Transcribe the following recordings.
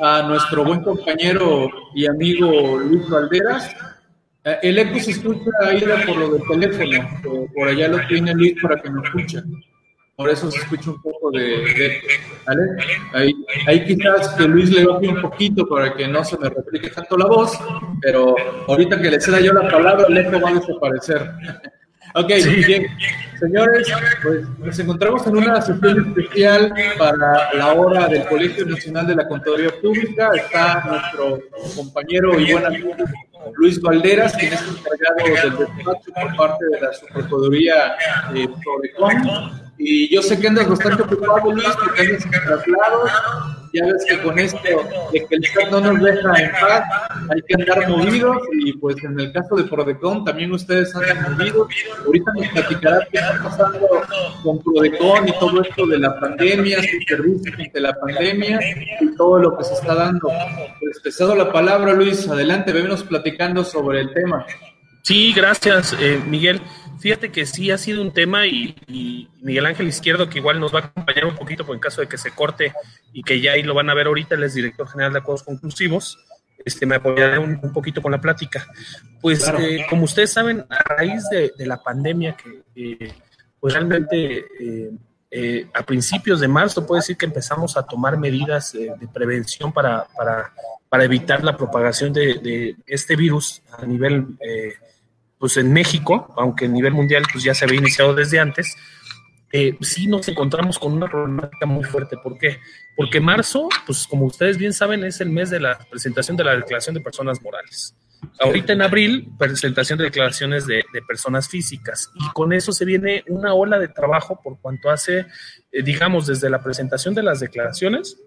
a nuestro buen compañero y amigo Luis Valderas. Eh, el eco se escucha ahí por lo del teléfono, por allá lo tiene Luis para que nos escuche. Por eso se escucha un poco de, ¿vale? Ahí, ahí, quizás que Luis le baje un poquito para que no se me replique tanto la voz, pero ahorita que le ceda yo la palabra, el eco va a desaparecer. Ok, bien. Señores, pues nos encontramos en una sesión especial para la hora del Colegio Nacional de la Contaduría Pública. Está nuestro compañero y buen amigo Luis Valderas, quien es encargado del despacho por parte de la Subprocuraduría eh, Prodecon. Y yo sé que andas bastante ocupado, Luis, porque andas en traslados ya ves que con esto de que el Estado no nos deja en paz, hay que andar movidos y pues en el caso de Prodecon también ustedes andan movidos. Ahorita nos platicará qué está pasando con Prodecon y todo esto de la pandemia, su servicio ante la pandemia y todo lo que se está dando. Pues te cedo la palabra, Luis. Adelante, venimos platicando sobre el tema. Sí, gracias, eh, Miguel. Fíjate que sí ha sido un tema y, Miguel Ángel Izquierdo, que igual nos va a acompañar un poquito por en caso de que se corte y que ya ahí lo van a ver ahorita, él es director general de acuerdos conclusivos, este, me apoyaré un, poquito con la plática. Pues eh, como ustedes saben, a raíz de, la pandemia que eh, pues realmente eh, a principios de marzo puede decir que empezamos a tomar medidas de prevención para, para, para, evitar la propagación de, de, este virus a nivel pues en México, aunque a nivel mundial pues ya se había iniciado desde antes, eh, sí nos encontramos con una problemática muy fuerte. ¿Por qué? Porque marzo, pues como ustedes bien saben, es el mes de la presentación de la declaración de personas morales. Ahorita en abril, presentación de declaraciones de, personas físicas. Y con eso se viene una ola de trabajo por cuanto hace, eh, digamos, desde la presentación de las declaraciones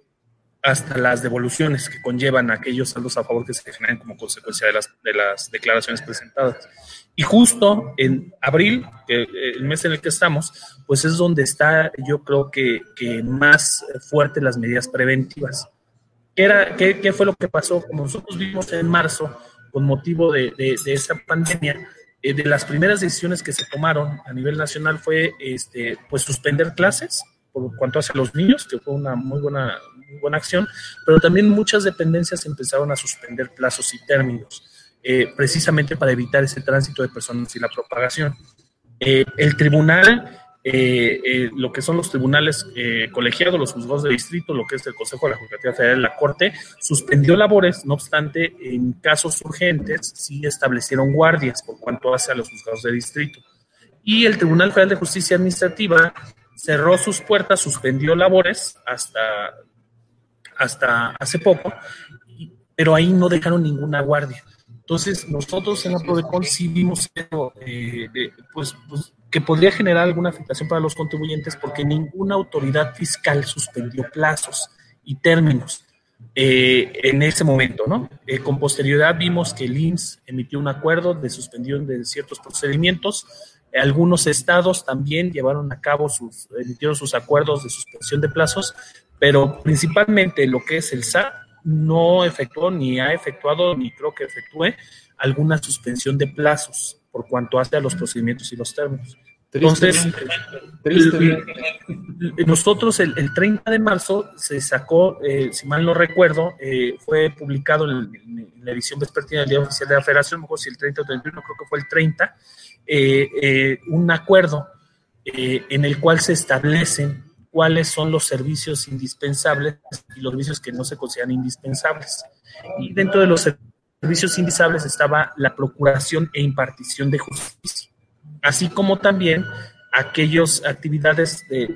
hasta las devoluciones que conllevan aquellos saldos a favor que se generan como consecuencia de las, de las declaraciones presentadas. Y justo en abril, el mes en el que estamos, pues es donde está, yo creo que, más fuerte las medidas preventivas. ¿Qué, fue lo que pasó? Como nosotros vimos en marzo, con motivo de, de, esa pandemia, eh, de las primeras decisiones que se tomaron a nivel nacional fue este, pues suspender clases por cuanto hace los niños, que fue una muy buena, muy buena acción, pero también muchas dependencias empezaron a suspender plazos y términos. Eh, precisamente para evitar ese tránsito de personas y la propagación. Eh, el tribunal, eh, lo que son los tribunales colegiados, los juzgados de distrito, lo que es el Consejo de la Judicatura Federal de la Corte, suspendió labores, no obstante, en casos urgentes sí establecieron guardias por cuanto hace a los juzgados de distrito. Y el Tribunal Federal de Justicia Administrativa cerró sus puertas, suspendió labores hasta, hasta hace poco, pero ahí no dejaron ninguna guardia. Entonces, nosotros en la Prodecon sí vimos eh, pues, pues, que podría generar alguna afectación para los contribuyentes porque ninguna autoridad fiscal suspendió plazos y términos eh, en ese momento, ¿no? Eh, con posterioridad vimos que el IMSS emitió un acuerdo de suspensión de ciertos procedimientos. Algunos estados también llevaron a cabo sus, emitieron sus acuerdos de suspensión de plazos, pero principalmente lo que es el SAT no efectuó ni ha efectuado ni creo que efectúe alguna suspensión de plazos por cuanto hace a los procedimientos y los términos. Entonces, nosotros el, 30 de marzo se sacó, eh, si mal no recuerdo, eh, fue publicado en, la edición vespertina del Día Oficial de la Federación, mejor si el 30 o 31, creo que fue el 30, eh, un acuerdo en el cual se establecen cuáles son los servicios indispensables y los servicios que no se consideran indispensables. Y dentro de los servicios indispensables estaba la procuración e impartición de justicia, así como también aquellas actividades de,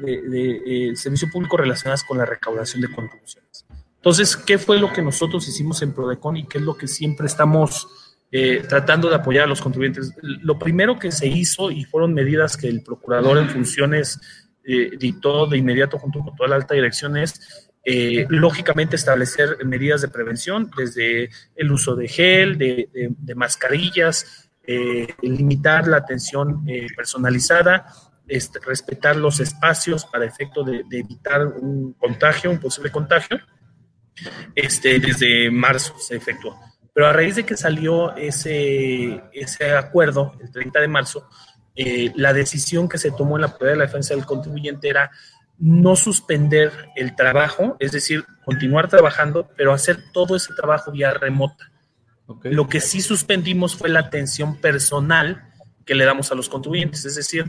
eh, servicio público relacionadas con la recaudación de contribuciones. Entonces, ¿qué fue lo que nosotros hicimos en Prodecon y qué es lo que siempre estamos eh, tratando de apoyar a los contribuyentes? Lo primero que se hizo y fueron medidas que el procurador en funciones eh, dictó de inmediato junto con toda la alta dirección es, eh, lógicamente, establecer medidas de prevención, desde el uso de gel, de, mascarillas, eh, limitar la atención personalizada, este, respetar los espacios para efecto de, evitar un contagio, un posible contagio. Este, desde marzo se efectuó. Pero a raíz de que salió ese, ese acuerdo, el 30 de marzo, eh, la decisión que se tomó en la Autoridad de la Defensa del Contribuyente era no suspender el trabajo, es decir, continuar trabajando, pero hacer todo ese trabajo vía remota. Lo que sí suspendimos fue la atención personal que le damos a los contribuyentes, es decir,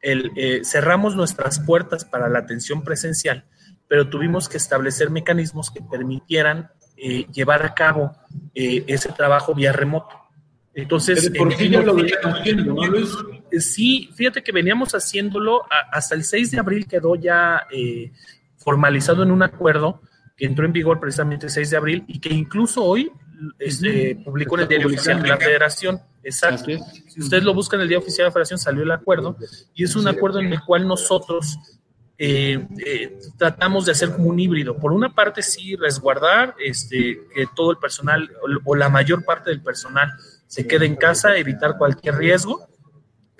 el, eh, cerramos nuestras puertas para la atención presencial, pero tuvimos que establecer mecanismos que permitieran eh, llevar a cabo eh, ese trabajo vía remoto. Entonces, por sí ya lo haciendo, ¿no, Luis? Sí, fíjate que veníamos haciéndolo hasta el 6 de abril quedó ya formalizado en un acuerdo que entró en vigor precisamente el 6 de abril y que incluso hoy este, publicó en el diario oficial de la Federación. Exacto. Si ustedes lo buscan en el diario oficial de la Federación, salió el acuerdo y es un acuerdo en el cual nosotros eh, eh, tratamos de hacer como un híbrido. Por una parte, sí, resguardar este, que todo el personal o la mayor parte del personal se quede en casa, evitar cualquier riesgo,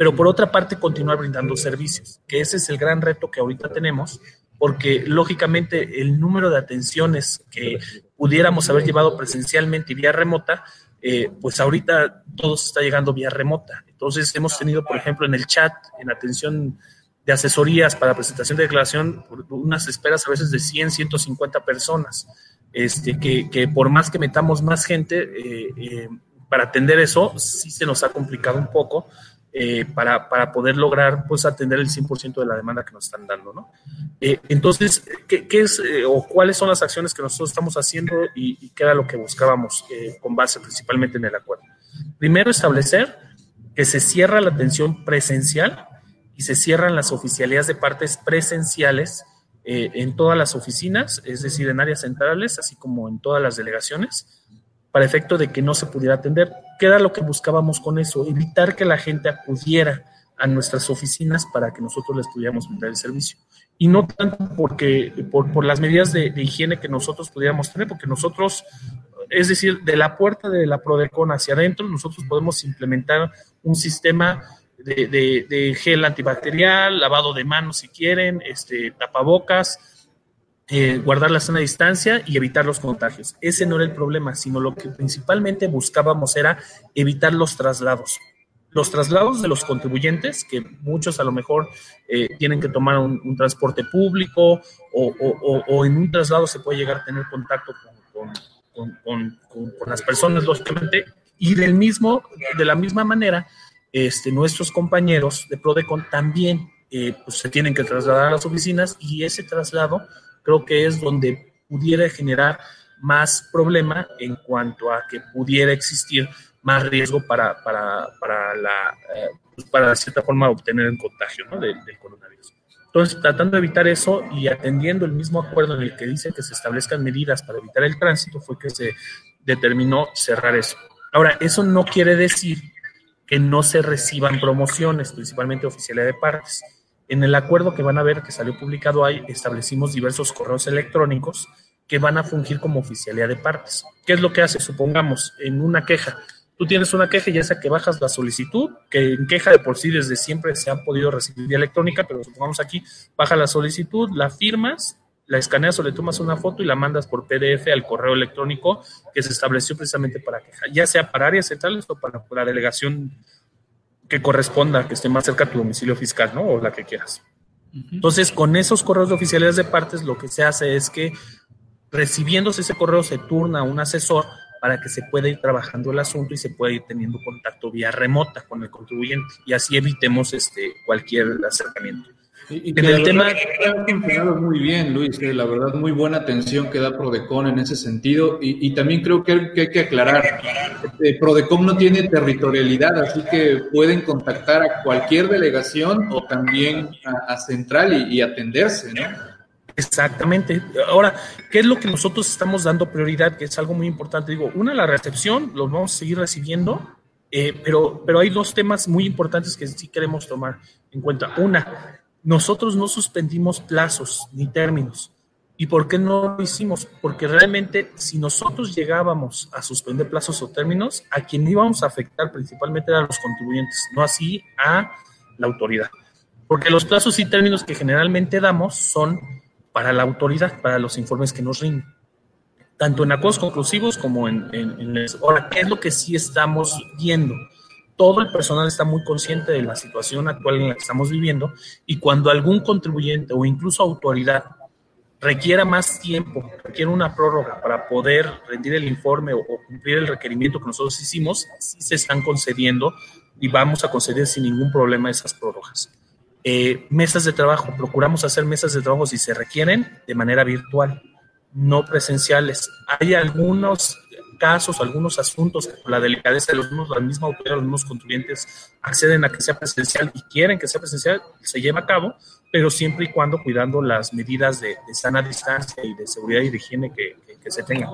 pero por otra parte, continuar brindando servicios, que ese es el gran reto que ahorita tenemos porque lógicamente el número de atenciones que pudiéramos haber llevado presencialmente y vía remota, eh, pues ahorita todo se está llegando vía remota. Entonces hemos tenido, por ejemplo, en el chat, en atención de asesorías para presentación de declaración, unas esperas a veces de 100, 150 personas, este, que, que por más que metamos más gente eh, eh, para atender eso, sí se nos ha complicado un poco, eh, para, para, poder lograr pues atender el 100% de la demanda que nos están dando, ¿no? Eh, entonces, ¿qué, ¿qué, es eh, o cuáles son las acciones que nosotros estamos haciendo y, y qué era lo que buscábamos con base principalmente en el acuerdo? Primero, establecer que se cierra la atención presencial y se cierran las oficialidades de partes presenciales en todas las oficinas, es decir, en áreas centrales, así como en todas las delegaciones, para efecto de que no se pudiera atender. ¿Qué era lo que buscábamos con eso? Evitar que la gente acudiera a nuestras oficinas para que nosotros les pudiéramos brindar el servicio. Y no tanto porque, por, por las medidas de, higiene que nosotros pudiéramos tener, porque nosotros, es decir, de la puerta de la Prodecon hacia adentro, nosotros podemos implementar un sistema de, de, de gel antibacterial, lavado de manos si quieren, este, tapabocas, eh, guardar la sana distancia y evitar los contagios. Ese no era el problema, sino lo que principalmente buscábamos era evitar los traslados. Los traslados de los contribuyentes, que muchos a lo mejor eh, tienen que tomar un, transporte público o, en un traslado se puede llegar a tener contacto con, las personas, lógicamente, y del mismo, de la misma manera, este, nuestros compañeros de Prodecon también eh, pues, se tienen que trasladar a las oficinas y ese traslado creo que es donde pudiera generar más problema en cuanto a que pudiera existir más riesgo para, para, para la, eh, para de cierta forma obtener el contagio ¿no? del, coronavirus. Entonces, tratando de evitar eso y atendiendo el mismo acuerdo en el que dice que se establezcan medidas para evitar el tránsito, fue que se determinó cerrar eso. Ahora, eso no quiere decir que no se reciban promociones, principalmente oficiales de partes. En el acuerdo que van a ver que salió publicado ahí, establecimos diversos correos electrónicos que van a fungir como oficialidad de partes. ¿Qué es lo que hace? Supongamos, en una queja, tú tienes una queja, ya sea que bajas la solicitud, que en queja de por sí desde siempre se han podido recibir vía electrónica, pero supongamos aquí, baja la solicitud, la firmas, la escaneas o le tomas una foto y la mandas por PDF al correo electrónico que se estableció precisamente para queja, ya sea para áreas centrales o para la delegación que corresponda, que esté más cerca a tu domicilio fiscal, ¿no? O la que quieras. Entonces, con esos correos de oficiales de partes, lo que se hace es que recibiéndose ese correo se turna a un asesor para que se pueda ir trabajando el asunto y se pueda ir teniendo contacto vía remota con el contribuyente y así evitemos este cualquier acercamiento. Y, en el tema funcionado muy bien, Luis. Eh, la verdad, muy buena atención que da Prodecon en ese sentido. Y, también creo que hay, que aclarar, eh, Prodecon no tiene territorialidad, así que pueden contactar a cualquier delegación o también a, Central y, atenderse, ¿no? Exactamente. Ahora, ¿qué es lo que nosotros estamos dando prioridad? Que es algo muy importante. Digo, una, la recepción, los vamos a seguir recibiendo, eh, pero, pero hay dos temas muy importantes que sí queremos tomar en cuenta. Una, nosotros no suspendimos plazos ni términos. ¿Y por qué no lo hicimos? Porque realmente si nosotros llegábamos a suspender plazos o términos, a quien íbamos a afectar principalmente eran los contribuyentes, no así a la autoridad. Porque los plazos y términos que generalmente damos son para la autoridad, para los informes que nos rinden, tanto en acuerdos conclusivos como en, en, en... Ahora, ¿qué es lo que sí estamos viendo? Todo el personal está muy consciente de la situación actual en la que estamos viviendo y cuando algún contribuyente o incluso autoridad requiera más tiempo, requiere una prórroga para poder rendir el informe o, cumplir el requerimiento que nosotros hicimos, sí se están concediendo y vamos a conceder sin ningún problema esas prórrogas. Eh, mesas de trabajo, procuramos hacer mesas de trabajo si se requieren de manera virtual, no presenciales. Hay algunos casos, algunos asuntos, la delicadeza de los mismos, la misma autoridad, los mismos contribuyentes acceden a que sea presencial y quieren que sea presencial, se lleva a cabo, pero siempre y cuando cuidando las medidas de, sana distancia y de seguridad y de higiene que, se tengan.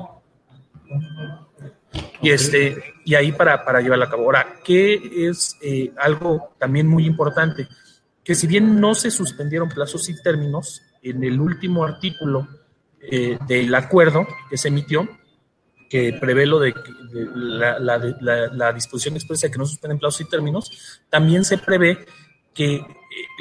Y, este, y ahí para, para llevarla a cabo. Ahora, ¿qué es eh, algo también muy importante? Que si bien no se suspendieron plazos y términos, en el último artículo eh, del acuerdo que se emitió, que prevé lo de, la, la, disposición expresa de que no suspenden plazos y términos, también se prevé que eh,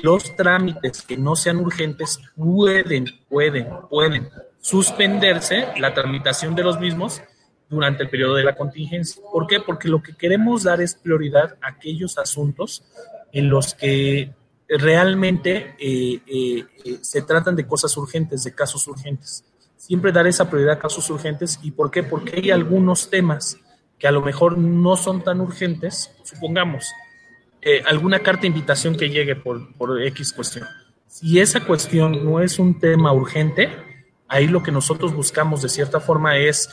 los trámites que no sean urgentes pueden, pueden, pueden suspenderse la tramitación de los mismos durante el periodo de la contingencia. ¿Por qué? Porque lo que queremos dar es prioridad a aquellos asuntos en los que realmente eh, eh, se tratan de cosas urgentes, de casos urgentes siempre dar esa prioridad a casos urgentes. ¿Y por qué? Porque hay algunos temas que a lo mejor no son tan urgentes, supongamos, eh, alguna carta de invitación que llegue por, por X cuestión. Si esa cuestión no es un tema urgente, ahí lo que nosotros buscamos de cierta forma es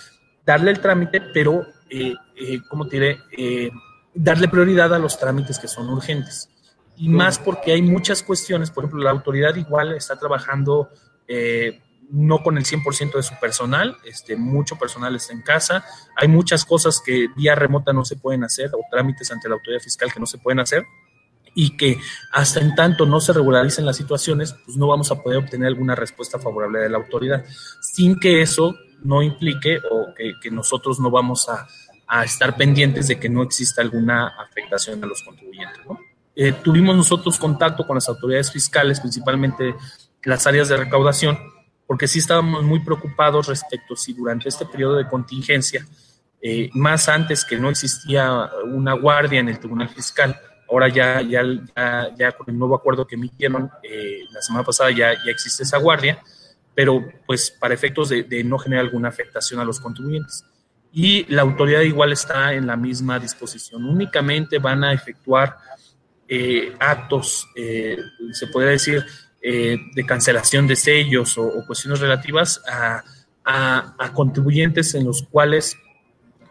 darle el trámite, pero, eh, eh ¿cómo te diré? Eh, darle prioridad a los trámites que son urgentes. Y más porque hay muchas cuestiones, por ejemplo, la autoridad igual está trabajando no con el 100% de su personal, este, mucho personal está en casa, hay muchas cosas que vía remota no se pueden hacer o trámites ante la autoridad fiscal que no se pueden hacer y que hasta en tanto no se regularicen las situaciones, pues no vamos a poder obtener alguna respuesta favorable de la autoridad, sin que eso no implique o que, nosotros no vamos a, estar pendientes de que no exista alguna afectación a los contribuyentes. Eh, tuvimos nosotros contacto con las autoridades fiscales, principalmente las áreas de recaudación, porque sí estábamos muy preocupados respecto si durante este periodo de contingencia, eh, más antes que no existía una guardia en el Tribunal Fiscal, ahora ya, con el nuevo acuerdo que emitieron eh, la semana pasada ya, ya existe esa guardia, pero pues para efectos de, no generar alguna afectación a los contribuyentes. Y la autoridad igual está en la misma disposición. Únicamente van a efectuar eh, actos, se podría decir, eh, de cancelación de sellos o, cuestiones relativas a, contribuyentes en los cuales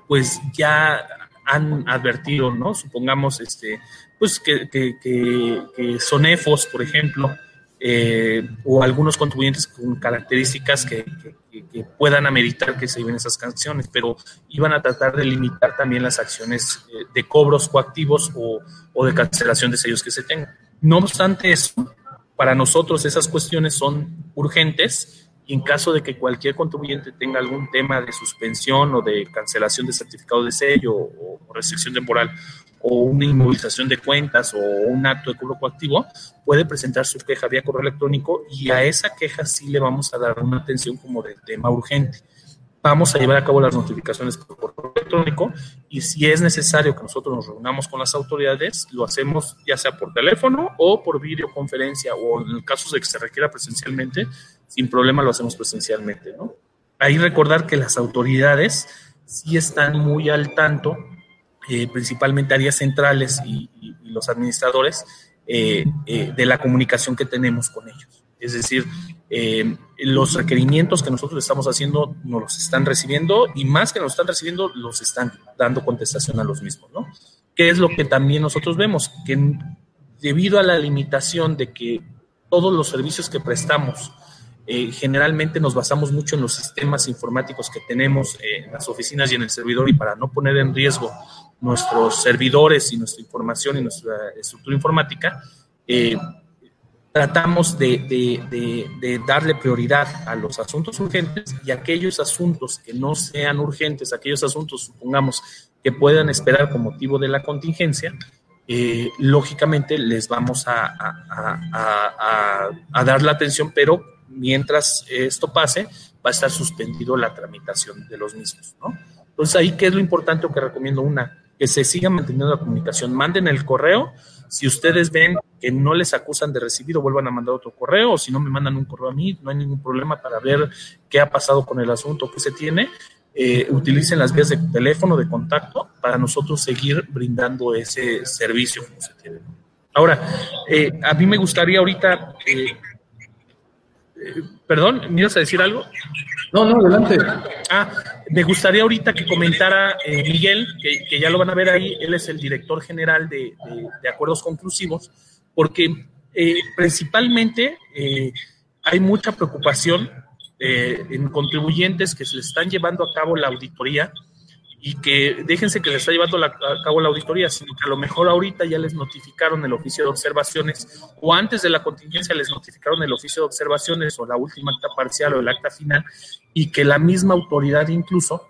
pues ya han advertido, ¿no? Supongamos este, pues que, son EFOS, por ejemplo, eh, o algunos contribuyentes con características que, puedan ameritar que se lleven esas canciones, pero iban a tratar de limitar también las acciones eh, de cobros coactivos o, o de cancelación de sellos que se tengan. No obstante eso, para nosotros esas cuestiones son urgentes y en caso de que cualquier contribuyente tenga algún tema de suspensión o de cancelación de certificado de sello o, restricción temporal o una inmovilización de cuentas o un acto de cobro coactivo, puede presentar su queja vía correo electrónico y a esa queja sí le vamos a dar una atención como de tema urgente vamos a llevar a cabo las notificaciones por correo electrónico y si es necesario que nosotros nos reunamos con las autoridades, lo hacemos ya sea por teléfono o por videoconferencia o en el caso de que se requiera presencialmente, sin problema lo hacemos presencialmente, ¿no? Ahí recordar que las autoridades sí están muy al tanto, eh, principalmente áreas centrales y, los administradores, eh, eh, de la comunicación que tenemos con ellos. Es decir, los requerimientos que nosotros estamos haciendo nos los están recibiendo y más que nos están recibiendo, los están dando contestación a los mismos, ¿no? ¿Qué es lo que también nosotros vemos? Que debido a la limitación de que todos los servicios que prestamos, eh, generalmente nos basamos mucho en los sistemas informáticos que tenemos en las oficinas y en el servidor y para no poner en riesgo nuestros servidores y nuestra información y nuestra estructura informática, eh, tratamos de, darle prioridad a los asuntos urgentes y aquellos asuntos que no sean urgentes, aquellos asuntos, supongamos, que puedan esperar con motivo de la contingencia, eh, lógicamente les vamos a, dar la atención, pero mientras esto pase, va a estar suspendido la tramitación de los mismos. ¿no? Entonces, ahí, ¿qué es lo importante o que recomiendo? Una, que se siga manteniendo la comunicación. Manden el correo. Si ustedes ven que no les acusan de recibido, vuelvan a mandar otro correo, o si no me mandan un correo a mí, no hay ningún problema para ver qué ha pasado con el asunto que se tiene. Eh, utilicen las vías de teléfono de contacto para nosotros seguir brindando ese servicio como se tiene. Ahora, eh, a mí me gustaría ahorita, eh, perdón, ¿me ibas a decir algo? No, no, adelante. Ah, me gustaría ahorita que comentara Miguel, que, ya lo van a ver ahí, él es el director general de, acuerdos conclusivos, porque principalmente hay mucha preocupación eh, en contribuyentes que se les están llevando a cabo la auditoría y que déjense que les está llevando a cabo la auditoría, sino que a lo mejor ahorita ya les notificaron el oficio de observaciones o antes de la contingencia les notificaron el oficio de observaciones o la última acta parcial o el acta final y que la misma autoridad incluso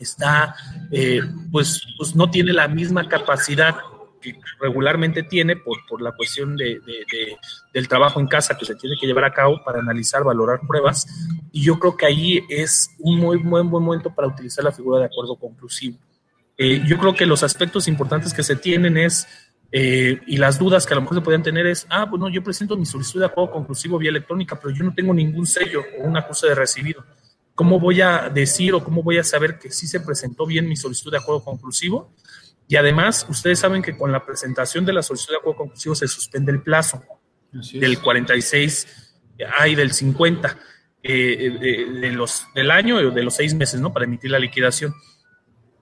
está, eh, pues, pues no tiene la misma capacidad que regularmente tiene por, por la cuestión de, del trabajo en casa que se tiene que llevar a cabo para analizar, valorar pruebas. Y yo creo que ahí es un muy buen, buen momento para utilizar la figura de acuerdo conclusivo. Eh, yo creo que los aspectos importantes que se tienen es, eh, y las dudas que a lo mejor se pueden tener es, ah, bueno, yo presento mi solicitud de acuerdo conclusivo vía electrónica, pero yo no tengo ningún sello o una cosa de recibido. ¿Cómo voy a decir o cómo voy a saber que sí se presentó bien mi solicitud de acuerdo conclusivo? Y además, ustedes saben que con la presentación de la solicitud de acuerdo conclusivo se suspende el plazo del 46 y del 50 eh, de, los, del año o de los seis meses, ¿no? Para emitir la liquidación.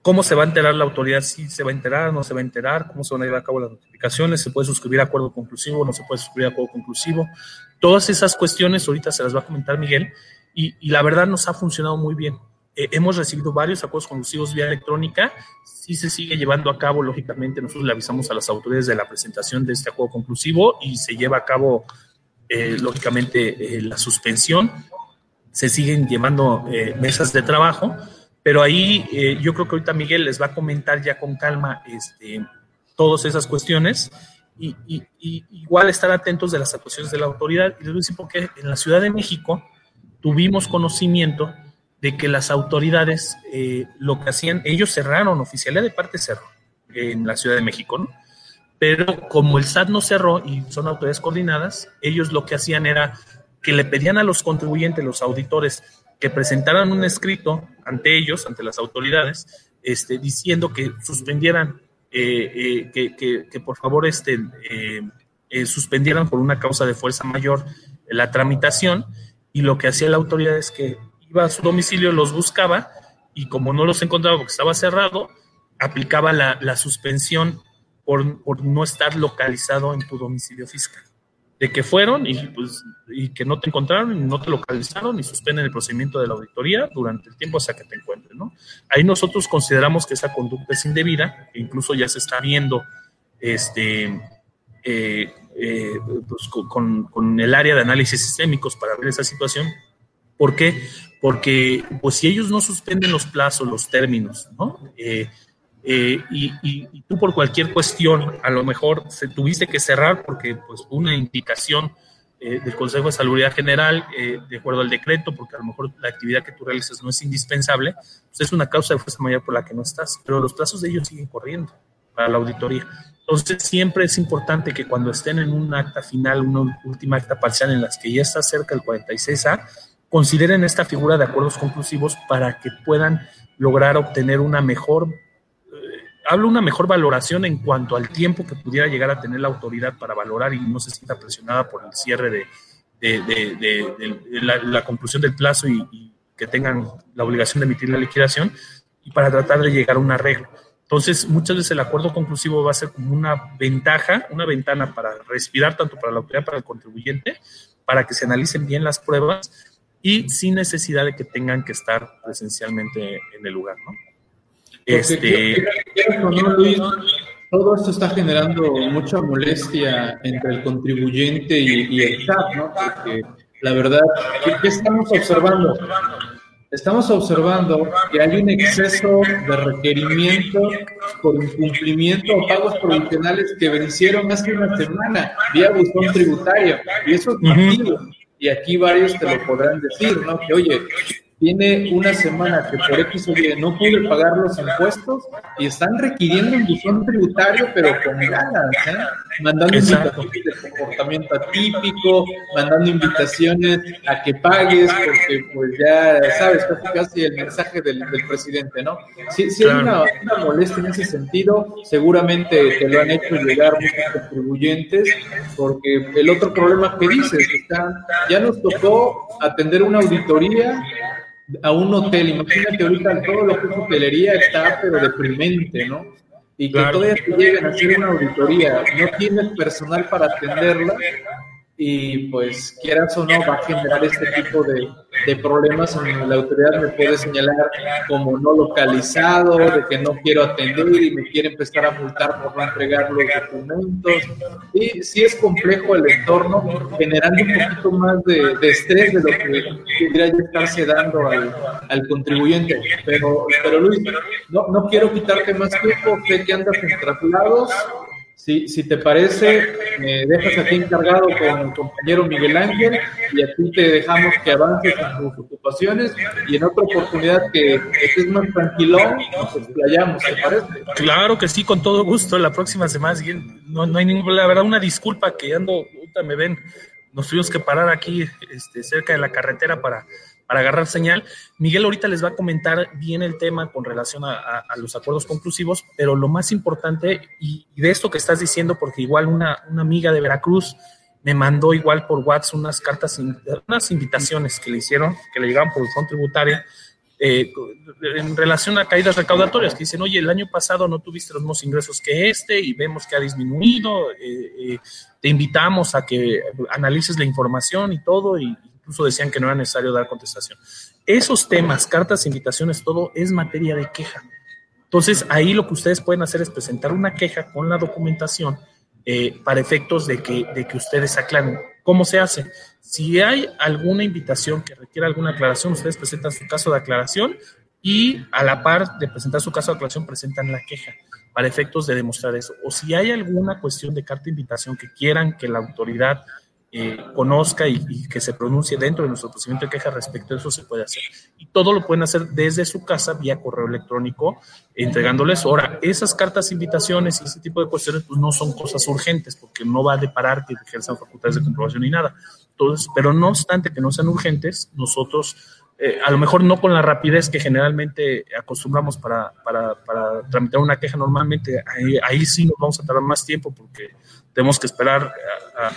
¿Cómo se va a enterar la autoridad? ¿Si se va a enterar, no se va a enterar? ¿Cómo se van a llevar a cabo las notificaciones? ¿Se puede suscribir acuerdo conclusivo? ¿No se puede suscribir acuerdo conclusivo? Todas esas cuestiones ahorita se las va a comentar Miguel y, y la verdad nos ha funcionado muy bien. Eh, hemos recibido varios acuerdos conclusivos vía electrónica. Sí se sigue llevando a cabo, lógicamente, nosotros le avisamos a las autoridades de la presentación de este acuerdo conclusivo y se lleva a cabo, eh, lógicamente, eh, la suspensión. Se siguen llevando mesas de trabajo, pero ahí yo creo que ahorita Miguel les va a comentar ya con calma este, todas esas cuestiones. Y, y, igual estar atentos de las actuaciones de la autoridad. Y les voy a decir porque en la Ciudad de México tuvimos conocimiento de que las autoridades eh, lo que hacían, ellos cerraron, oficialidad de parte cerró en la Ciudad de México, ¿no? Pero como el SAT no cerró y son autoridades coordinadas, ellos lo que hacían era que le pedían a los contribuyentes, los auditores, que presentaran un escrito ante ellos, ante las autoridades, este, diciendo que suspendieran, eh, eh, que, que, por favor este, suspendieran por una causa de fuerza mayor la tramitación, y lo que hacía la autoridad es que iba a su domicilio, los buscaba y como no los encontraba porque estaba cerrado, aplicaba la, suspensión por, no estar localizado en tu domicilio fiscal. De que fueron y, pues, y que no te encontraron no te localizaron y suspenden el procedimiento de la auditoría durante el tiempo hasta que te encuentren. ¿no? Ahí nosotros consideramos que esa conducta es indebida, que incluso ya se está viendo este, eh, eh, pues, con, con el área de análisis sistémicos para ver esa situación. ¿Por qué? porque pues si ellos no suspenden los plazos, los términos, ¿no? Eh, eh, y, tú por cualquier cuestión, a lo mejor se tuviste que cerrar porque pues una indicación eh, del Consejo de Salud General, de acuerdo al decreto, porque a lo mejor la actividad que tú realizas no es indispensable, pues es una causa de fuerza mayor por la que no estás, pero los plazos de ellos siguen corriendo para la auditoría. Entonces siempre es importante que cuando estén en un acta final, una última acta parcial en las que ya está cerca el 46A, consideren esta figura de acuerdos conclusivos para que puedan lograr obtener una mejor, eh, hablo una mejor valoración en cuanto al tiempo que pudiera llegar a tener la autoridad para valorar y no se sienta presionada por el cierre de, la, conclusión del plazo y, que tengan la obligación de emitir la liquidación y para tratar de llegar a un arreglo. Entonces, muchas veces el acuerdo conclusivo va a ser como una ventaja, una ventana para respirar tanto para la autoridad, para el contribuyente, para que se analicen bien las pruebas y sin necesidad de que tengan que estar presencialmente en el lugar, ¿no? Este... todo esto está generando mucha molestia entre el contribuyente y, el SAT, ¿no? Porque la verdad, ¿qué, estamos observando? Estamos observando que hay un exceso de requerimientos por incumplimiento o pagos provisionales que vencieron hace una semana vía buzón tributario. Y eso es masivo y aquí varios te lo podrán decir, ¿no? Que oye, tiene una semana que por X o Y no pude pagar los impuestos y están requiriendo un buzón tributario, pero con ganas, ¿eh? mandando invitaciones de comportamiento atípico, mandando invitaciones a que pagues, porque pues ya sabes, casi casi el mensaje del, presidente, ¿no? Si, si hay una, molestia en ese sentido, seguramente te lo han hecho llegar muchos contribuyentes, porque el otro problema que dices, está, ya nos tocó atender una auditoría a un hotel. Imagínate ahorita todo lo que es hotelería está pero deprimente, ¿no? Y que todavía te lleguen a hacer una auditoría, no tienes personal para atenderla y pues quieras o no va a generar este tipo de, de problemas en la autoridad me puede señalar como no localizado, de que no quiero atender y me quiere empezar a multar por no entregar los documentos. Y sí es complejo el entorno, generando un poquito más de, estrés de lo que podría estarse dando al, al, contribuyente. Pero, pero Luis, no, no quiero quitarte más tiempo, sé que andas en traslados si, si te parece, me dejas aquí encargado con el compañero Miguel Ángel y aquí te dejamos que avances en tus ocupaciones y en otra oportunidad que estés más tranquilón, nos explayamos, ¿te parece? Claro que sí, con todo gusto. La próxima semana, no, no hay ninguna, la verdad, una disculpa que ando, me ven, nos tuvimos que parar aquí este, cerca de la carretera para para agarrar señal. Miguel ahorita les va a comentar bien el tema con relación a, los acuerdos conclusivos, pero lo más importante, y, de esto que estás diciendo, porque igual una, amiga de Veracruz me mandó igual por WhatsApp unas cartas, unas invitaciones que le hicieron, que le llegaban por el fondo tributario, eh, en relación a caídas recaudatorias, que dicen, oye, el año pasado no tuviste los mismos ingresos que este y vemos que ha disminuido, eh, eh, te invitamos a que analices la información y todo, y, incluso decían que no era necesario dar contestación. Esos temas, cartas, invitaciones, todo es materia de queja. Entonces, ahí lo que ustedes pueden hacer es presentar una queja con la documentación eh, para efectos de que, de que ustedes aclaren. ¿Cómo se hace? Si hay alguna invitación que requiera alguna aclaración, ustedes presentan su caso de aclaración y a la par de presentar su caso de aclaración presentan la queja para efectos de demostrar eso. O si hay alguna cuestión de carta de invitación que quieran que la autoridad eh, conozca y, que se pronuncie dentro de nuestro procedimiento de queja respecto a eso se puede hacer. Y todo lo pueden hacer desde su casa vía correo electrónico, entregándoles. Ahora, esas cartas, invitaciones y ese tipo de cuestiones, pues no son cosas urgentes, porque no va a deparar que ejerzan facultades de comprobación ni nada. Entonces, pero no obstante que no sean urgentes, nosotros eh, a lo mejor no con la rapidez que generalmente acostumbramos para, para, para tramitar una queja normalmente, ahí, sí nos vamos a tardar más tiempo porque tenemos que esperar a,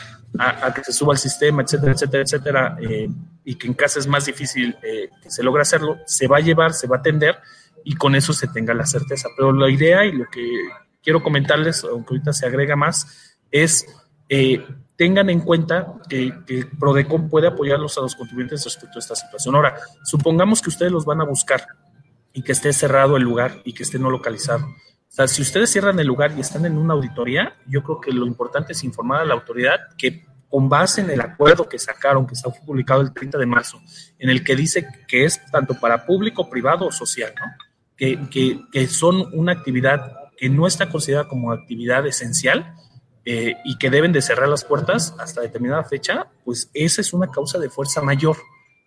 que se suba el sistema, etcétera, etcétera, etcétera, eh, y que en casa es más difícil eh, que se logre hacerlo, se va a llevar, se va a atender y con eso se tenga la certeza. Pero la idea y lo que quiero comentarles, aunque ahorita se agrega más, es eh, tengan en cuenta que, que, puede apoyarlos a los contribuyentes respecto a esta situación. Ahora, supongamos que ustedes los van a buscar y que esté cerrado el lugar y que esté no localizado. O sea, si ustedes cierran el lugar y están en una auditoría, yo creo que lo importante es informar a la autoridad que con base en el acuerdo que sacaron, que está publicado el 30 de marzo, en el que dice que es tanto para público, privado o social, ¿no? que, que, que son una actividad que no está considerada como actividad esencial eh, y que deben de cerrar las puertas hasta determinada fecha, pues esa es una causa de fuerza mayor.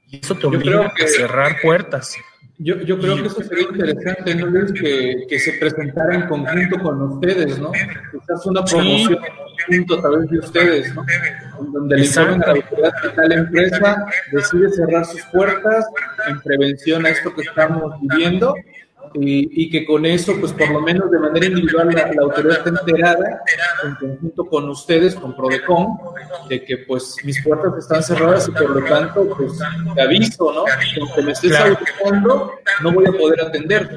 Y eso te obliga a cerrar puertas. Yo, yo creo que eso sería interesante, ¿no, Luis? Que, que, se presentara en conjunto con ustedes, ¿no? Quizás una promoción junto a través de ustedes, ¿no? En donde le informen a la autoridad que tal empresa decide cerrar sus puertas en prevención a esto que estamos viviendo y, que con eso, pues por lo menos de manera individual, la, autoridad está enterada en conjunto con ustedes, con Prodecon, de que pues mis puertas están cerradas y por lo tanto, pues te aviso, ¿no? Aunque me estés claro. no voy a poder atenderte.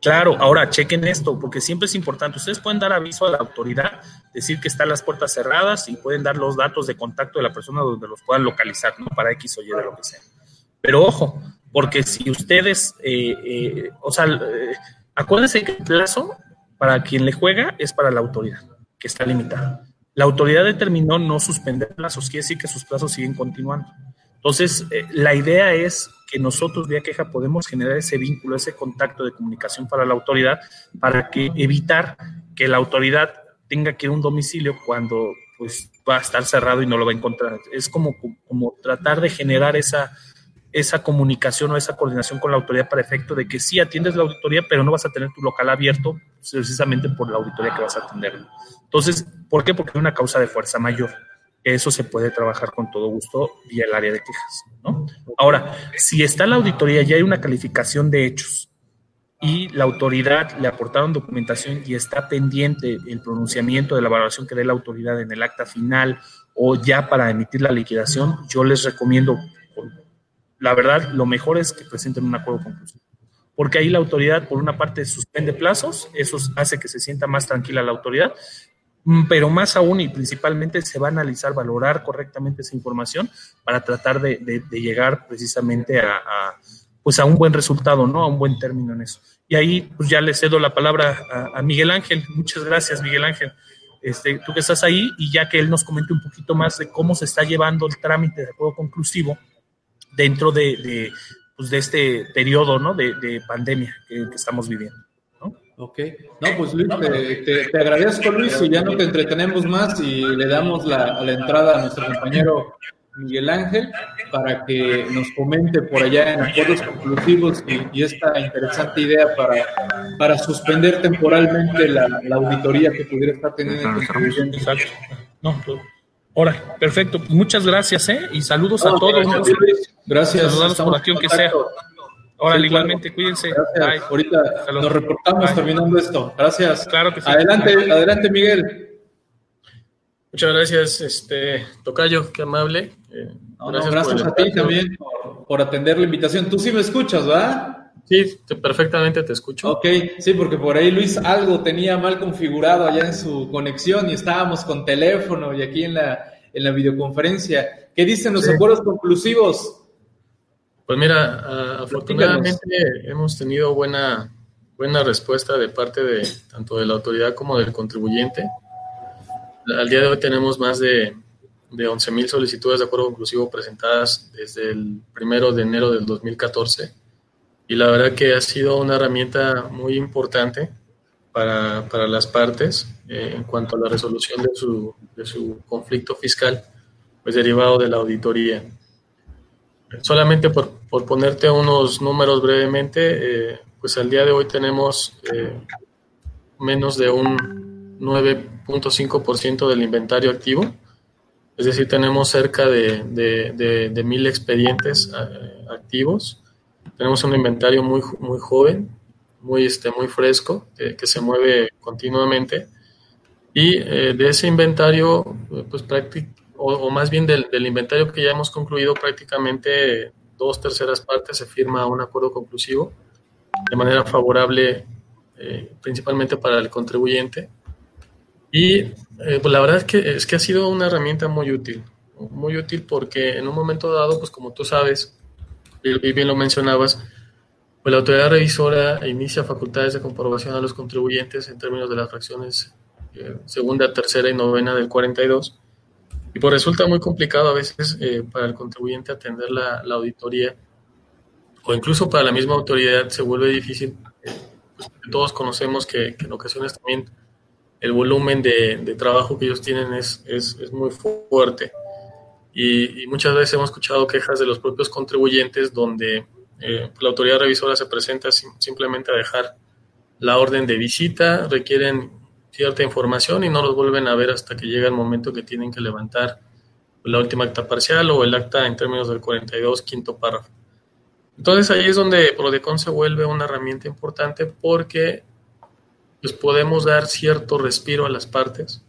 Claro, ahora chequen esto, porque siempre es importante. Ustedes pueden dar aviso a la autoridad, decir que están las puertas cerradas y pueden dar los datos de contacto de la persona donde los puedan localizar, ¿no? Para X o Y de lo que sea. Pero ojo, porque si ustedes, eh, eh, o sea, eh, acuérdense que el plazo para quien le juega es para la autoridad, que está limitada. La autoridad determinó no suspender plazos, quiere decir que sus plazos siguen continuando. Entonces, la idea es que nosotros vía queja podemos generar ese vínculo, ese contacto de comunicación para la autoridad, para que evitar que la autoridad tenga que ir a un domicilio cuando pues va a estar cerrado y no lo va a encontrar. Es como, como tratar de generar esa, esa comunicación o esa coordinación con la autoridad para efecto de que sí atiendes la auditoría, pero no vas a tener tu local abierto precisamente por la auditoría que vas a atender. Entonces, ¿por qué? Porque hay una causa de fuerza mayor. Eso se puede trabajar con todo gusto vía el área de quejas. ¿no? Ahora, si está la auditoría y hay una calificación de hechos y la autoridad le aportaron documentación y está pendiente el pronunciamiento de la valoración que dé la autoridad en el acta final o ya para emitir la liquidación, yo les recomiendo la verdad, lo mejor es que presenten un acuerdo conclusivo. Porque ahí la autoridad, por una parte, suspende plazos, eso hace que se sienta más tranquila la autoridad, mm, pero más aún y principalmente se va a analizar, valorar correctamente esa información para tratar de, llegar precisamente a, pues a un buen resultado, ¿no? A un buen término en eso. Y ahí pues ya le cedo la palabra a, Miguel Ángel. Muchas gracias, Miguel Ángel. Este, tú que estás ahí y ya que él nos comente un poquito más de cómo se está llevando el trámite de acuerdo conclusivo dentro de, pues de este periodo ¿no? de, pandemia que, estamos viviendo. ¿no? Ok, no, pues Luis, te, agradezco Luis y ya no te entretenemos más y le damos la, la entrada a nuestro compañero Miguel Ángel para que nos comente por allá en acuerdos conclusivos y, esta interesante idea para, para suspender temporalmente la, la auditoría que pudiera estar teniendo. Exacto. No, pues, Ahora, perfecto. Pues muchas gracias, ¿eh? Y saludos a todos. Gracias. Saludos por aquí, aunque sea. Ahora, igualmente, cuídense. Ahorita nos reportamos terminando esto. Gracias. Claro que sí. Adelante, adelante, Miguel. Muchas gracias, este Tocayo, qué amable. Eh, gracias, a ti también por, atender la invitación. Tú sí me escuchas, ¿verdad? Sí, perfectamente te escucho. Ok, sí, porque por ahí Luis algo tenía mal configurado allá en su conexión y estábamos con teléfono y aquí en la, en la videoconferencia. ¿Qué dicen los acuerdos conclusivos? Pues mira, afortunadamente hemos tenido buena, buena respuesta de parte de tanto de la autoridad como del contribuyente. Al día de hoy tenemos más de, de 11.000 solicitudes de acuerdo conclusivo presentadas desde el primero de enero del 2014 y la verdad que ha sido una herramienta muy importante para, para las partes eh, en cuanto a la resolución de su, de su conflicto fiscal, pues derivado de la auditoría. Solamente por, por ponerte unos números brevemente, eh, pues al día de hoy tenemos eh, menos de un 9.5% del inventario activo, es decir, tenemos cerca de, de, de mil expedientes activos tenemos un inventario muy, muy joven, muy, este, muy fresco, que se mueve continuamente. Y eh, de ese inventario, pues o, o, más bien del, del, inventario que ya hemos concluido, prácticamente dos terceras partes se firma un acuerdo conclusivo de manera favorable, eh, principalmente para el contribuyente. Y eh, pues la verdad es que, es que ha sido una herramienta muy útil, muy útil porque en un momento dado, pues como tú sabes, y bien lo mencionabas, pues la autoridad revisora inicia facultades de comprobación a los contribuyentes en términos de las fracciones eh, segunda, tercera y novena del 42. Y pues resulta muy complicado a veces eh, para el contribuyente atender la, auditoría o incluso para la misma autoridad se vuelve difícil. Pues, todos conocemos que, en ocasiones también el volumen de, de trabajo que ellos tienen es, es, es muy fuerte. Y, muchas veces hemos escuchado quejas de los propios contribuyentes donde eh, la autoridad revisora se presenta simplemente a dejar la orden de visita, requieren cierta información y no los vuelven a ver hasta que llega el momento que tienen que levantar la última acta parcial o el acta en términos del 42, quinto párrafo. Entonces ahí es donde Prodecon se vuelve una herramienta importante porque pues, podemos dar cierto respiro a las partes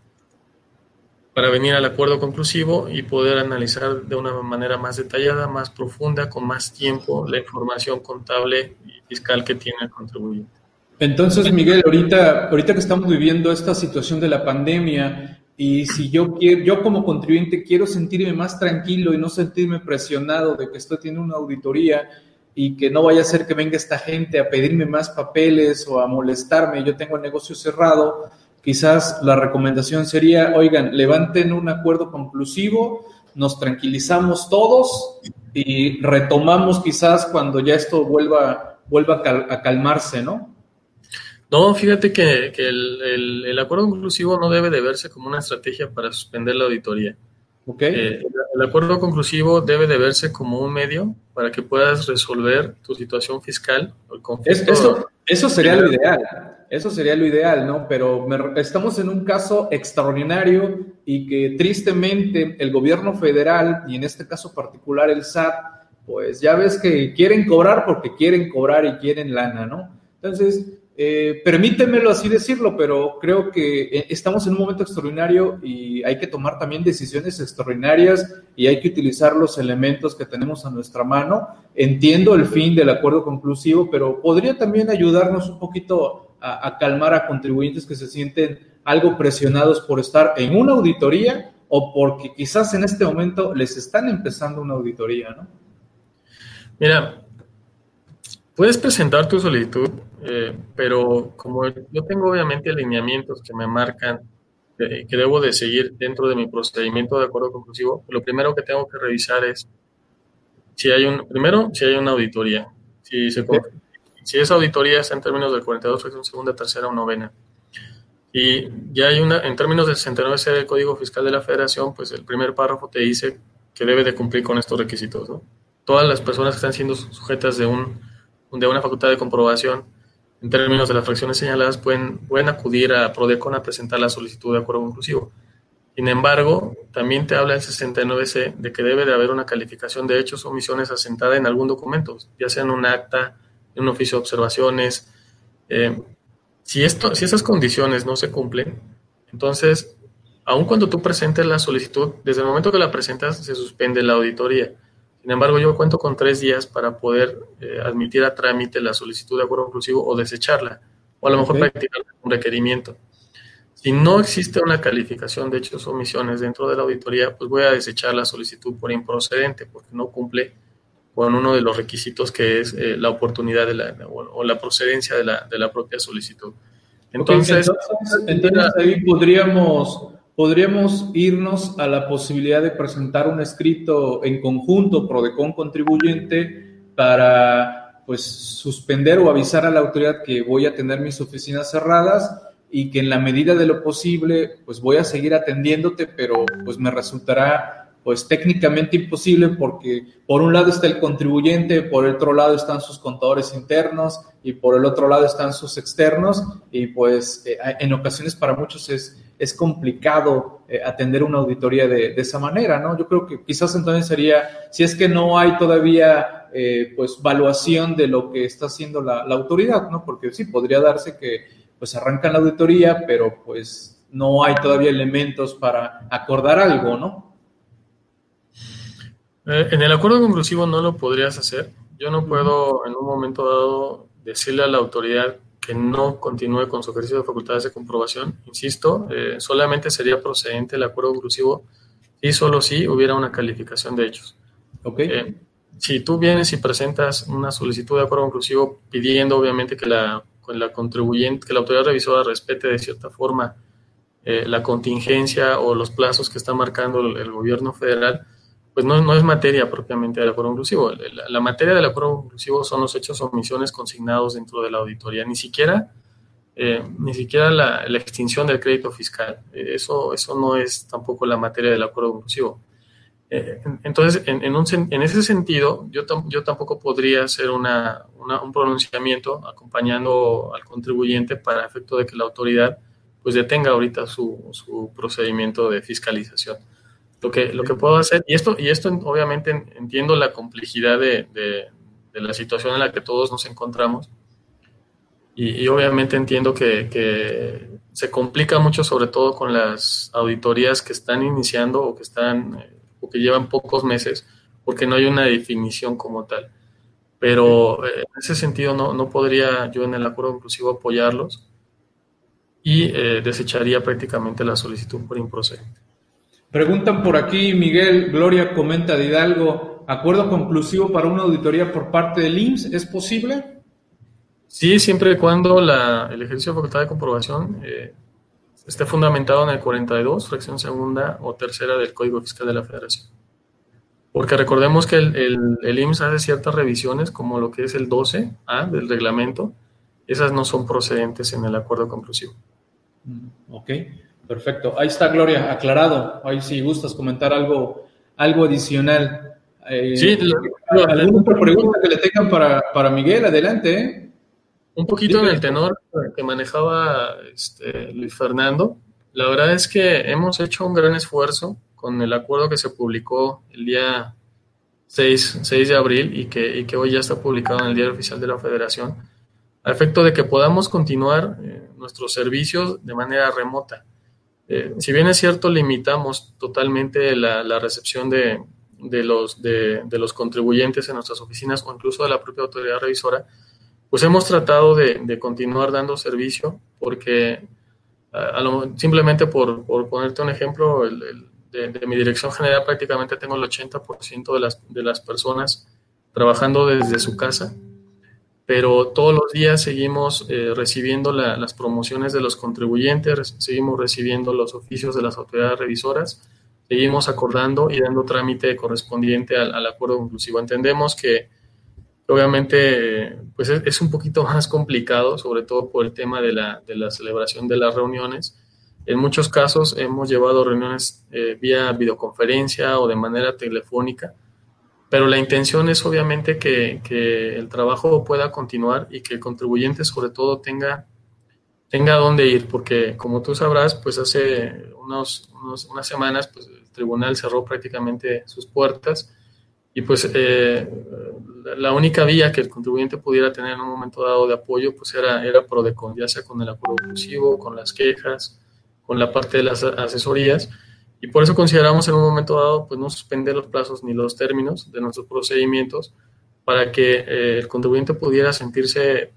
para venir al acuerdo conclusivo y poder analizar de una manera más detallada, más profunda, con más tiempo, la información contable y fiscal que tiene el contribuyente. Entonces, Miguel, ahorita, ahorita que estamos viviendo esta situación de la pandemia y si yo quiero, yo como contribuyente quiero sentirme más tranquilo y no sentirme presionado de que estoy teniendo una auditoría y que no vaya a ser que venga esta gente a pedirme más papeles o a molestarme, yo tengo el negocio cerrado, quizás la recomendación sería, oigan, levanten un acuerdo conclusivo, nos tranquilizamos todos y retomamos quizás cuando ya esto vuelva, vuelva a calmarse, ¿no? No, fíjate que, el, acuerdo conclusivo no debe de verse como una estrategia para suspender la auditoría. Eh, el acuerdo conclusivo debe de verse como un medio para que puedas resolver tu situación fiscal o el conflicto. Eso, eso sería lo ideal, eso sería lo ideal, ¿no? Pero estamos en un caso extraordinario y que tristemente el gobierno federal, y en este caso particular el SAT, pues ya ves que quieren cobrar porque quieren cobrar y quieren lana, ¿no? Entonces, eh, permítemelo así decirlo, pero creo que eh, estamos en un momento extraordinario y hay que tomar también decisiones extraordinarias y hay que utilizar los elementos que tenemos a nuestra mano. Entiendo el fin del acuerdo conclusivo, pero podría también ayudarnos un poquito a, a calmar a contribuyentes que se sienten algo presionados por estar en una auditoría o porque quizás en este momento les están empezando una auditoría, ¿no? Mira, puedes presentar tu solicitud eh, pero como yo tengo obviamente alineamientos que me marcan que debo de seguir dentro de mi procedimiento de acuerdo conclusivo, lo primero que tengo que revisar es si hay un, primero, si hay una auditoría, si, se, si esa auditoría está en términos del 42, fracción segunda, tercera o novena. Y ya hay una, en términos del 69C del Código Fiscal de la Federación, pues el primer párrafo te dice que debe de cumplir con estos requisitos. ¿no? Todas las personas que están siendo sujetas de, un, de una facultad de comprobación en términos de las fracciones señaladas, pueden, pueden acudir a PRODECON a presentar la solicitud de acuerdo conclusivo. Sin embargo, también te habla el 69C de que debe de haber una calificación de hechos o omisiones asentada en algún documento, ya sea en un acta, en un oficio de observaciones. Eh, si, esto, si esas condiciones no se cumplen, entonces, aun cuando tú presentes la solicitud, desde el momento que la presentas, se suspende la auditoría. Sin embargo, yo cuento con tres días para poder eh, admitir a trámite la solicitud de acuerdo inclusivo o desecharla, o a lo mejor practicar un requerimiento. Si no existe una calificación de hechos o omisiones dentro de la auditoría, pues voy a desechar la solicitud por improcedente, porque no cumple con uno de los requisitos que es eh, la oportunidad de la, o, la procedencia de la, de la propia solicitud. Entonces, entonces ahí podríamos podríamos irnos a la posibilidad de presentar un escrito en conjunto PRODECON contribuyente para pues suspender o avisar a la autoridad que voy a tener mis oficinas cerradas y que en la medida de lo posible pues voy a seguir atendiéndote, pero pues me resultará pues técnicamente imposible porque por un lado está el contribuyente, por el otro lado están sus contadores internos y por el otro lado están sus externos y pues eh, en ocasiones para muchos es, es complicado eh, atender una auditoría de, esa manera, ¿no? Yo creo que quizás entonces sería, si es que no hay todavía eh, pues valuación de lo que está haciendo la, la autoridad, ¿no? Porque sí, podría darse que pues arrancan la auditoría, pero pues no hay todavía elementos para acordar algo, ¿no? Eh, en el acuerdo conclusivo no lo podrías hacer. Yo no puedo en un momento dado decirle a la autoridad que no continúe con su ejercicio de facultades de comprobación. Insisto, eh, solamente sería procedente el acuerdo conclusivo y solo si hubiera una calificación de hechos. Okay. Eh, si tú vienes y presentas una solicitud de acuerdo conclusivo pidiendo obviamente que la, la contribuyente, que la autoridad revisora respete de cierta forma la contingencia o los plazos que está marcando el gobierno federal, pues no, no, es materia propiamente del acuerdo inclusivo. La, materia del acuerdo inclusivo son los hechos o omisiones consignados dentro de la auditoría, ni siquiera, eh, ni siquiera la, extinción del crédito fiscal. Eh, eso, eso no es tampoco la materia del acuerdo inclusivo. Eh, entonces, en, en, un, en, ese sentido, yo, yo tampoco podría hacer una, un pronunciamiento acompañando al contribuyente para efecto de que la autoridad pues detenga ahorita su, su procedimiento de fiscalización. Lo que, lo que puedo hacer, y esto, y esto obviamente entiendo la complejidad de, de, la situación en la que todos nos encontramos, y, obviamente entiendo que, que, se complica mucho, sobre todo con las auditorías que están iniciando o que están eh, o que llevan pocos meses, porque no hay una definición como tal. Pero eh, en ese sentido no, no podría yo en el acuerdo inclusivo apoyarlos y eh, desecharía prácticamente la solicitud por improcedente. Preguntan por aquí, Miguel Gloria comenta de Hidalgo, ¿acuerdo conclusivo para una auditoría por parte del IMSS es posible? Sí, siempre y cuando la, el ejercicio de facultad de comprobación eh, esté fundamentado en el 42, fracción segunda o tercera del Código Fiscal de la Federación. Porque recordemos que el, el, IMSS hace ciertas revisiones, como lo que es el 12A del reglamento, esas no son procedentes en el acuerdo conclusivo. Mm, ok. Perfecto. Ahí está Gloria, aclarado. Ahí si gustas comentar algo, algo adicional. Eh, sí, ¿alguna pregunta que le tengan para, para Miguel? Adelante. ¿eh? Un poquito en el tenor que manejaba este, Luis Fernando. La verdad es que hemos hecho un gran esfuerzo con el acuerdo que se publicó el día 6, 6 de abril y que, y que, hoy ya está publicado en el Diario Oficial de la Federación, a efecto de que podamos continuar eh, nuestros servicios de manera remota. Eh, si bien es cierto, limitamos totalmente la, recepción de, de, los, de, los contribuyentes en nuestras oficinas o incluso de la propia autoridad revisora, pues hemos tratado de, continuar dando servicio porque simplemente por, por, ponerte un ejemplo, el, de, mi dirección general prácticamente tengo el 80% de las, de las personas trabajando desde su casa, pero todos los días seguimos eh, recibiendo las promociones de los contribuyentes, seguimos recibiendo los oficios de las autoridades revisoras, seguimos acordando y dando trámite correspondiente al, acuerdo inclusivo. Entendemos que obviamente pues es, un poquito más complicado, sobre todo por el tema de la, de la celebración de las reuniones, en muchos casos hemos llevado reuniones eh, vía videoconferencia o de manera telefónica, pero la intención es obviamente que, el trabajo pueda continuar y que el contribuyente sobre todo tenga, tenga dónde ir, porque como tú sabrás, pues hace unos, unas semanas pues, el tribunal cerró prácticamente sus puertas y pues eh, la única vía que el contribuyente pudiera tener en un momento dado de apoyo pues era, era PRODECON, ya sea con el acuerdo inclusivo, con las quejas, con la parte de las asesorías y por eso consideramos en un momento dado pues no suspender los plazos ni los términos de nuestros procedimientos para que eh, el contribuyente pudiera sentirse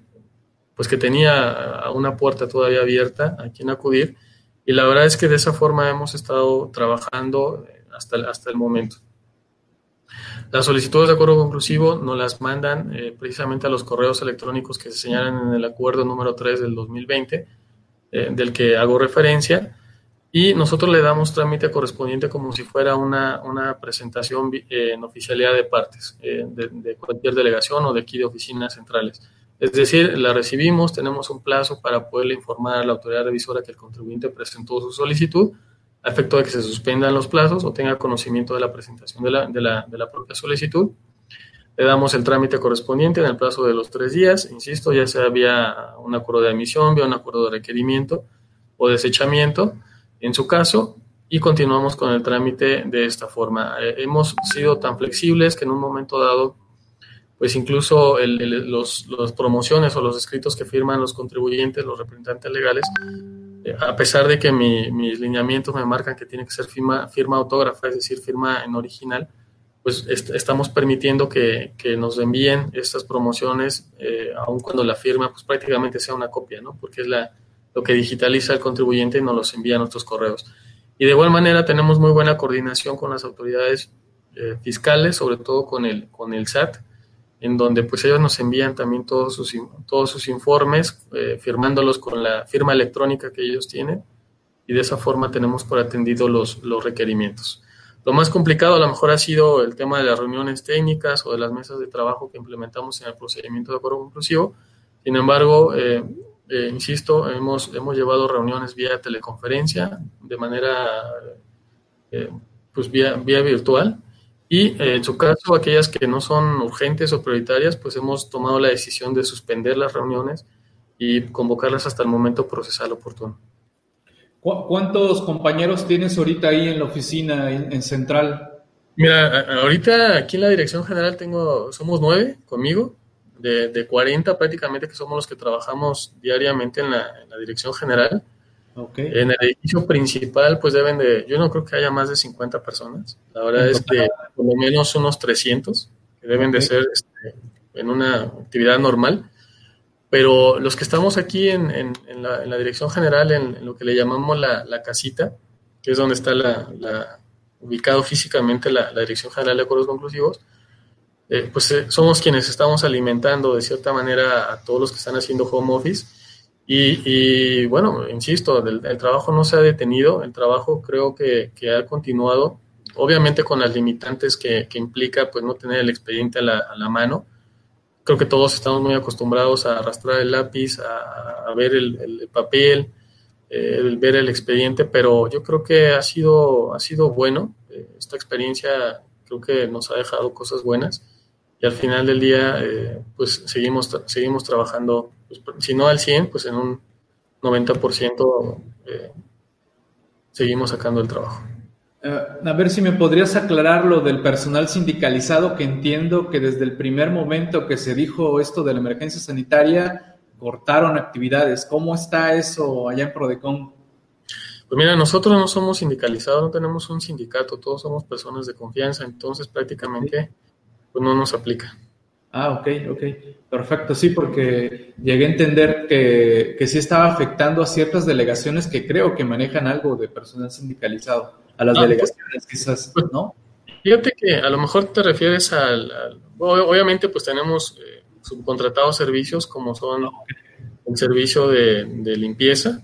pues que tenía una puerta todavía abierta a quien acudir y la verdad es que de esa forma hemos estado trabajando eh, hasta hasta el momento. Las solicitudes de acuerdo conclusivo nos las mandan eh, precisamente a los correos electrónicos que se señalan en el acuerdo número 3 del 2020 eh, del que hago referencia, y nosotros le damos trámite correspondiente como si fuera una, una presentación eh, en oficialidad de partes eh, de, cualquier delegación o de aquí de oficinas centrales. Es decir, la recibimos, tenemos un plazo para poderle informar a la autoridad revisora que el contribuyente presentó su solicitud, a efecto de que se suspendan los plazos o tenga conocimiento de la presentación de la, de la, de la propia solicitud le damos el trámite correspondiente en el plazo de los tres días, insisto, ya sea vía un acuerdo de admisión, vía un acuerdo de requerimiento o desechamiento, en su caso, y continuamos con el trámite de esta forma. Eh, hemos sido tan flexibles que en un momento dado, pues incluso los, las promociones o los escritos que firman los contribuyentes, los representantes legales, eh, a pesar de que mis lineamientos me marcan que tiene que ser firma, firma autógrafa, es decir, firma en original, pues estamos permitiendo que, que, nos envíen estas promociones, eh, aun cuando la firma pues prácticamente sea una copia, ¿no? Porque es la, lo que digitaliza el contribuyente y nos los envía a nuestros correos. Y de igual manera tenemos muy buena coordinación con las autoridades eh, fiscales, sobre todo con el, con el SAT, en donde pues ellos nos envían también todos sus, todos sus informes, eh, firmándolos con la firma electrónica que ellos tienen, y de esa forma tenemos por atendido los, los requerimientos. Lo más complicado a lo mejor ha sido el tema de las reuniones técnicas o de las mesas de trabajo que implementamos en el procedimiento de acuerdo conclusivo. Sin embargo, eh, eh, insisto, hemos, hemos llevado reuniones vía teleconferencia, de manera, eh, pues vía, vía virtual. Y en su caso, aquellas que no son urgentes o prioritarias, pues hemos tomado la decisión de suspender las reuniones y convocarlas hasta el momento procesal oportuno. ¿Cuántos compañeros tienes ahorita ahí en la oficina, en, Central? Mira, ahorita aquí en la dirección general tengo, somos nueve conmigo, de, de 40 prácticamente que somos los que trabajamos diariamente en la, dirección general. Okay. En el edificio principal, pues deben de, yo no creo que haya más de 50 personas. La verdad es que por lo menos unos 300 que deben de ser este, en una actividad normal. Pero los que estamos aquí en, en, la, dirección general, en, lo que le llamamos la, la casita, que es donde está la, ubicado físicamente la, Dirección General de Acuerdos Conclusivos, eh, pues eh, somos quienes estamos alimentando de cierta manera a todos los que están haciendo home office. Y, y bueno, insisto, el, trabajo no se ha detenido, el trabajo creo que, ha continuado, obviamente con las limitantes que, implica pues no tener el expediente a la, a la mano, creo que todos estamos muy acostumbrados a arrastrar el lápiz, a, ver el, papel, el ver el expediente, pero yo creo que ha sido, ha sido bueno. esta experiencia creo que nos ha dejado cosas buenas y al final del día, pues seguimos, seguimos trabajando, pues, si no al 100, pues en un 90% seguimos sacando el trabajo. Eh, a ver si me podrías aclarar lo del personal sindicalizado, que entiendo que desde el primer momento que se dijo esto de la emergencia sanitaria, cortaron actividades. ¿Cómo está eso allá en Prodecon? Pues mira, nosotros no somos sindicalizados, no tenemos un sindicato, todos somos personas de confianza, entonces prácticamente pues no nos aplica. Ah, ok, ok. Perfecto, sí, porque llegué a entender que, que sí estaba afectando a ciertas delegaciones que creo que manejan algo de personal sindicalizado a las delegaciones, quizás, ¿no? Fíjate que a lo mejor te refieres al, obviamente pues tenemos eh, subcontratados servicios como son el servicio de, limpieza.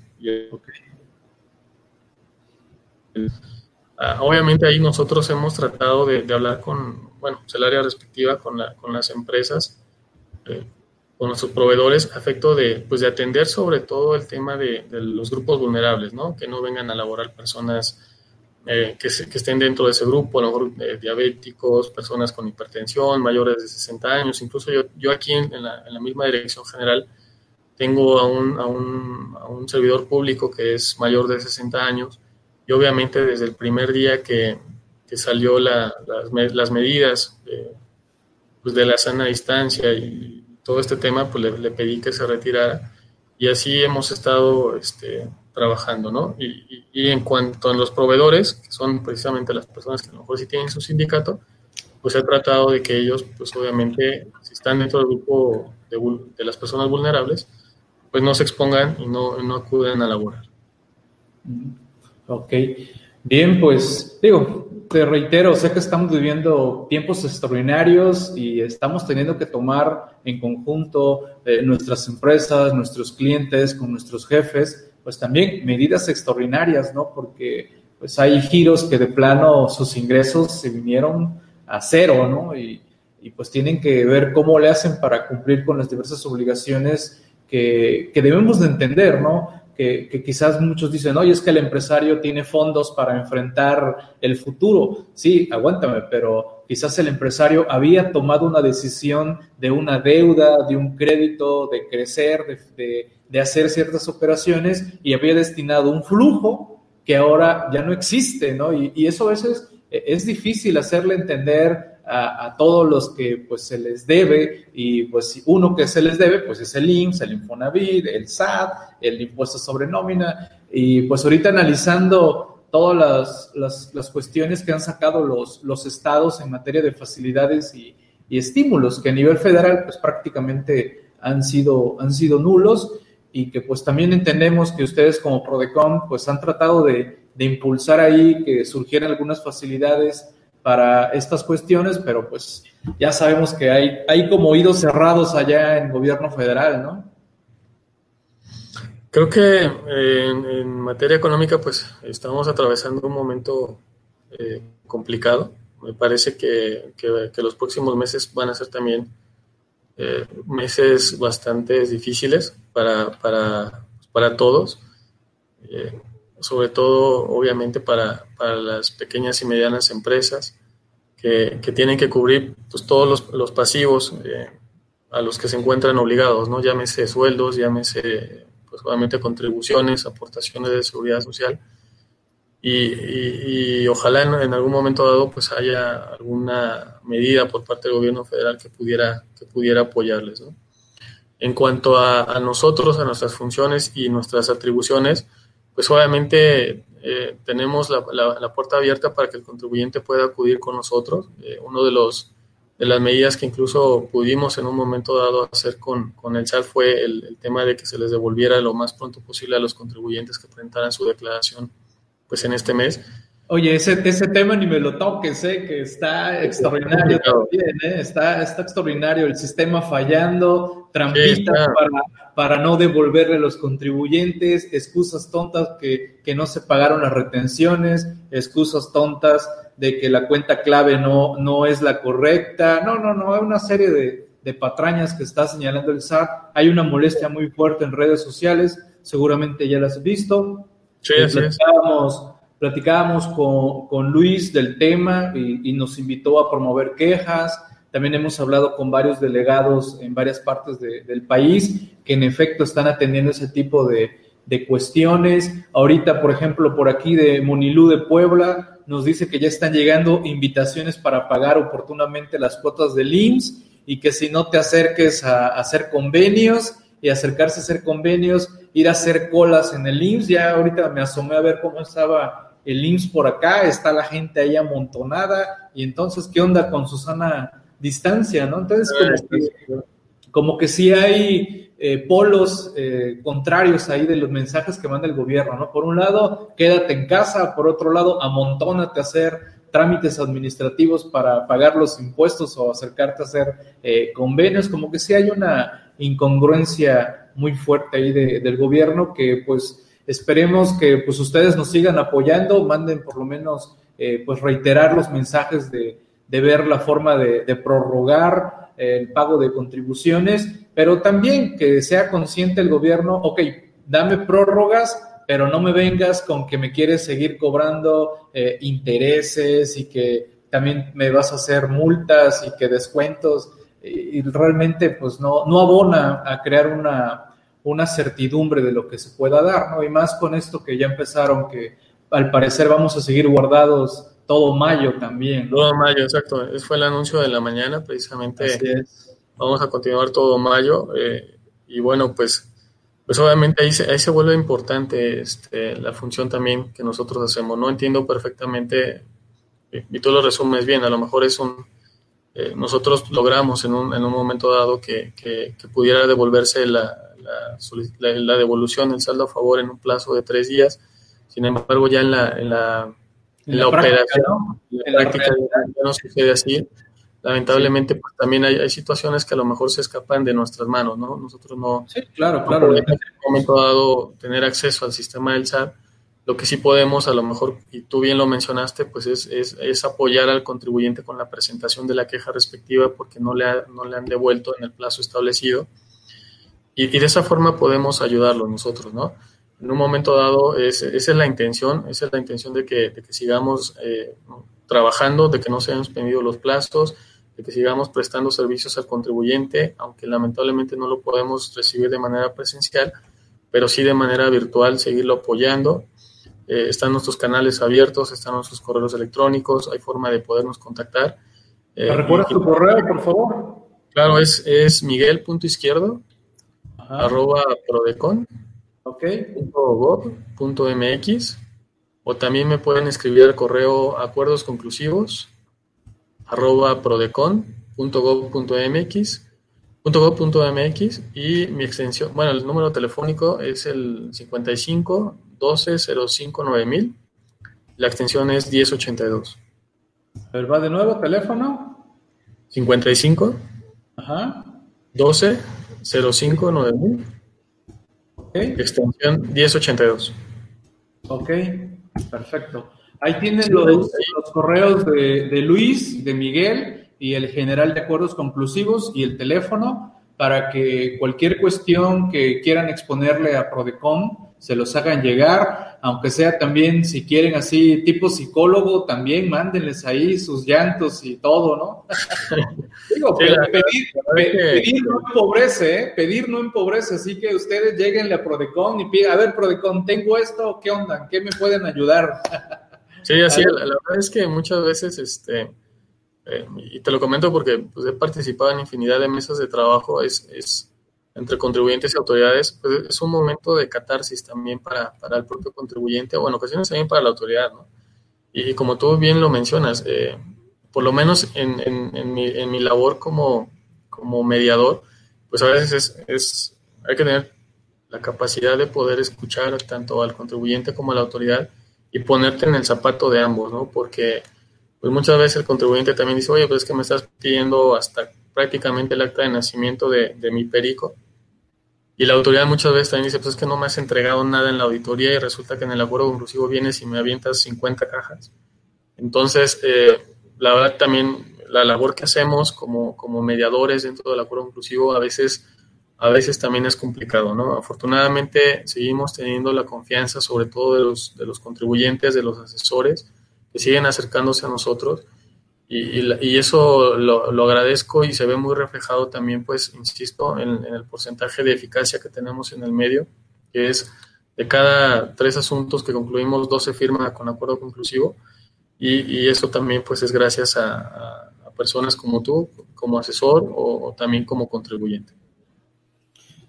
Ah, obviamente ahí nosotros hemos tratado de, hablar con, bueno, pues, el área respectiva, con, la, con las empresas, eh, con nuestros proveedores, a efecto de, pues, de atender sobre todo el tema de, los grupos vulnerables, ¿no? Que no vengan a laborar personas eh, que, estén dentro de ese grupo, a lo mejor eh, diabéticos, personas con hipertensión, mayores de 60 años. Incluso yo, yo aquí en, la, misma dirección general tengo a, un, a un, servidor público que es mayor de 60 años y obviamente desde el primer día que, que salió la, las, las, medidas de, pues de la sana distancia y todo este tema, pues le, le pedí que se retirara y así hemos estado este, trabajando, ¿no? Y, en cuanto a los proveedores, que son precisamente las personas que a lo mejor sí tienen su sindicato, pues he tratado de que ellos, pues obviamente, si están dentro del grupo de, las personas vulnerables, pues no se expongan y no, no acuden a laborar. Ok, bien, pues digo, te reitero, sé que estamos viviendo tiempos extraordinarios y estamos teniendo que tomar en conjunto eh, nuestras empresas, nuestros clientes, con nuestros jefes, pues también medidas extraordinarias, ¿no? Porque pues hay giros que de plano sus ingresos se vinieron a cero, ¿no? Y, pues tienen que ver cómo le hacen para cumplir con las diversas obligaciones que, que debemos de entender, ¿no? Que, quizás muchos dicen, oye, es que el empresario tiene fondos para enfrentar el futuro. Sí, aguántame, pero quizás el empresario había tomado una decisión de una deuda, de un crédito, de crecer, de, de hacer ciertas operaciones y había destinado un flujo que ahora ya no existe, ¿no? Y, eso a veces e, es difícil hacerle entender a, todos los que pues se les debe. Y pues uno que se les debe pues es el IMSS, el Infonavit, el SAT, el impuesto sobre nómina. Y pues ahorita analizando todas las, las, las cuestiones que han sacado los, los estados en materia de facilidades y, y estímulos que a nivel federal pues prácticamente han sido, han sido nulos. Y que pues también entendemos que ustedes como Prodecom pues han tratado de, impulsar ahí que surgieran algunas facilidades para estas cuestiones, pero pues ya sabemos que hay, hay como oídos cerrados allá en gobierno federal, ¿no? Creo que eh, en, materia económica pues estamos atravesando un momento eh, complicado. Me parece que, que, los próximos meses van a ser también eh, meses bastante difíciles para, para, para todos, sobre todo obviamente para, para, las pequeñas y medianas empresas que, que tienen que cubrir pues, todos los, los pasivos eh, a los que se encuentran obligados, ¿no? llámese sueldos, llámese pues, obviamente contribuciones, aportaciones de seguridad social y, ojalá en, algún momento dado pues haya alguna medida por parte del gobierno federal que pudiera, que pudiera apoyarles. En cuanto a, nosotros, a nuestras funciones y nuestras atribuciones, pues obviamente eh, tenemos la, puerta abierta para que el contribuyente pueda acudir con nosotros. Eh, uno de los de las medidas que incluso pudimos en un momento dado hacer con, con el SAT fue el, el, tema de que se les devolviera lo más pronto posible a los contribuyentes que presentaran su declaración pues en este mes. Oye, ese, ese tema ni me lo toques, ¿eh? que está extraordinario también, ¿eh? está, está extraordinario el sistema fallando, trampitas para, para, no devolverle a los contribuyentes, excusas tontas que, que, no se pagaron las retenciones, excusas tontas de que la cuenta clave no, no es la correcta, no, no, no, hay una serie de, de patrañas que está señalando el SAT, hay una molestia muy fuerte en redes sociales, seguramente ya las has visto. Sí, es. Platicábamos, con, con Luis del tema y, nos invitó a promover quejas. También hemos hablado con varios delegados en varias partes de- del país que en efecto están atendiendo ese tipo de, de cuestiones. Ahorita, por ejemplo, por aquí de Monilú de Puebla, nos dice que ya están llegando invitaciones para pagar oportunamente las cuotas del IMSS y que si no te acerques a, a hacer convenios y acercarse a hacer convenios, ir a hacer colas en el IMSS. Ya ahorita me asomé a ver cómo estaba el IMSS por acá, está la gente ahí amontonada y entonces, ¿qué onda con Susana distancia, no? Entonces, como que, como que sí hay eh, polos eh, contrarios ahí de los mensajes que manda el gobierno, ¿no? Por un lado, quédate en casa, por otro lado, amontónate a hacer trámites administrativos para pagar los impuestos o acercarte a hacer eh, convenios, como que sí hay una incongruencia muy fuerte ahí de- del gobierno que pues esperemos que pues ustedes nos sigan apoyando, manden por lo menos eh, pues reiterar los mensajes de, de ver la forma de, prorrogar eh, el pago de contribuciones, pero también que sea consciente el gobierno, ok, dame prórrogas, pero no me vengas con que me quieres seguir cobrando eh, intereses y que también me vas a hacer multas y que descuentos y, y realmente pues no, no abona a crear una, una certidumbre de lo que se pueda dar, ¿no? Y más con esto que ya empezaron, que al parecer vamos a seguir guardados todo mayo también. ¿no? Todo mayo, exacto. Ese fue el anuncio de la mañana, precisamente. Así es. Vamos a continuar todo mayo. eh, y bueno, pues, pues obviamente ahí se, ahí se vuelve importante este, la función también que nosotros hacemos. No entiendo perfectamente, eh, y tú lo resumes bien, a lo mejor es un... eh, nosotros logramos en un, en un momento dado que, que- que pudiera devolverse la, la, la- la devolución, el saldo a favor en un plazo de tres días. Sin embargo, ya en la, en la, en la práctica, operación, ¿no? en la En práctica ya no sucede así. Lamentablemente, pues también hay, hay situaciones que a lo mejor se escapan de nuestras manos, ¿no? Nosotros no, Sí, claro, no claro. podemos en un momento dado tener acceso al sistema del SAT. Lo que sí podemos, a lo mejor, y tú bien lo mencionaste, pues es, es, es apoyar al contribuyente con la presentación de la queja respectiva porque no le, ha- no le han devuelto en el plazo establecido. Y, y de esa forma podemos ayudarlo nosotros, ¿no? En un momento dado, es- esa es la intención, esa es la intención de que, de que sigamos eh, trabajando, de que no se hayan suspendido los plazos, de que sigamos prestando servicios al contribuyente, aunque lamentablemente no lo podemos recibir de manera presencial, pero sí de manera virtual seguirlo apoyando. Eh, están nuestros canales abiertos, están nuestros correos electrónicos, hay forma de podernos contactar. Eh, ¿Me recuerdas y- tu correo, por favor? Claro, es, es miguel.izquierdo, Ajá. arroba prodecon. .gov.mx o también me pueden escribir al correo acuerdos conclusivos arroba prodecon.gov.mx .gov.mx y mi extensión, bueno, el número telefónico es el 55 12 05 9000 la extensión es 1082 A ver, va de nuevo, teléfono. 55 Ajá. 12 05 9000 Ok. extensión 1082 Ok. Perfecto. Ahí tienen los, los correos de, de Luis, de Miguel y el general de acuerdos conclusivos y el teléfono para que cualquier cuestión que quieran exponerle a Prodecom se los hagan llegar, aunque sea también, si quieren así, tipo psicólogo, también mándenles ahí sus llantos y todo, ¿no? Digo, Sí, pedir, pe- pedir no empobrece, ¿eh? Pedir no empobrece, así que ustedes lleguenle a Prodecon y pidan, a ver, Prodecon, tengo esto, ¿qué onda? ¿En ¿Qué me pueden ayudar? Sí, así, la, la verdad es que muchas veces, este, eh, y te lo comento porque pues, he participado en infinidad de mesas de trabajo, es, es entre contribuyentes y autoridades, pues es un momento de catarsis también para, para el propio contribuyente, o en ocasiones también para la autoridad, ¿no? Y como tú bien lo mencionas, eh, por lo menos en, en, mi, en mi labor como, como mediador, pues a veces es, es, hay que tener la capacidad de poder escuchar tanto al contribuyente como a la autoridad y ponerte en el zapato de ambos, ¿no? Porque pues muchas veces el contribuyente también dice, oye, pues es que me estás pidiendo hasta prácticamente el acta de nacimiento de, de mi perico. Y la autoridad muchas veces también dice, pues es que no me has entregado nada en la auditoría y resulta que en el acuerdo conclusivo vienes y me avientas 50 cajas. Entonces, eh, la verdad también la labor que hacemos como, como mediadores dentro del acuerdo conclusivo a veces a veces también es complicado, ¿no? Afortunadamente seguimos teniendo la confianza, sobre todo de los, de los contribuyentes, de los asesores, que siguen acercándose a nosotros y, eso lo, agradezco y se ve muy reflejado también, pues, insisto, en, el porcentaje de eficacia que tenemos en el medio, que es de cada tres asuntos que concluimos, dos se firma con acuerdo conclusivo y, eso también, pues, es gracias a, personas como tú, como asesor o también como contribuyente.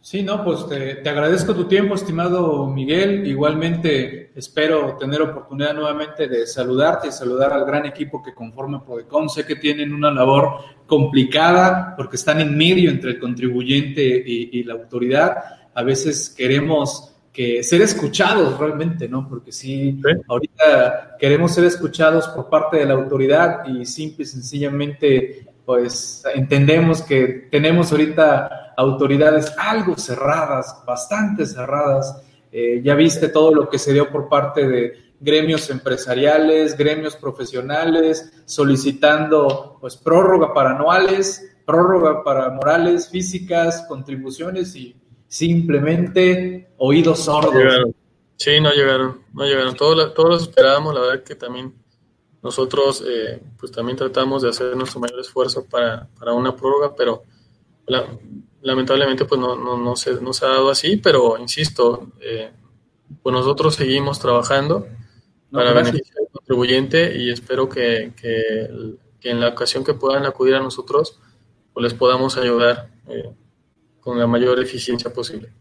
Sí, no, pues te, agradezco tu tiempo, estimado Miguel. Igualmente espero tener oportunidad nuevamente de saludarte y saludar al gran equipo que conforma Prodecom. Sé que tienen una labor complicada porque están en medio entre el contribuyente y, la autoridad. A veces queremos que ser escuchados realmente, ¿no? Porque sí, ahorita queremos ser escuchados por parte de la autoridad y simple y sencillamente, pues entendemos que tenemos ahorita autoridades algo cerradas, bastante cerradas. Eh, ya viste todo lo que se dio por parte de gremios empresariales, gremios profesionales, solicitando pues prórroga para anuales, prórroga para morales, físicas, contribuciones y simplemente oídos sordos. Sí, no llegaron, no llegaron. Todos, todos los esperábamos, la verdad que también nosotros eh, pues también tratamos de hacer nuestro mayor esfuerzo para, para una prórroga, pero la, lamentablemente pues no, no, no, se, no se ha dado así, pero insisto, eh, pues nosotros seguimos trabajando para beneficio del contribuyente y espero que, que, en la ocasión que puedan acudir a nosotros, pues les podamos ayudar eh, con la mayor eficiencia posible.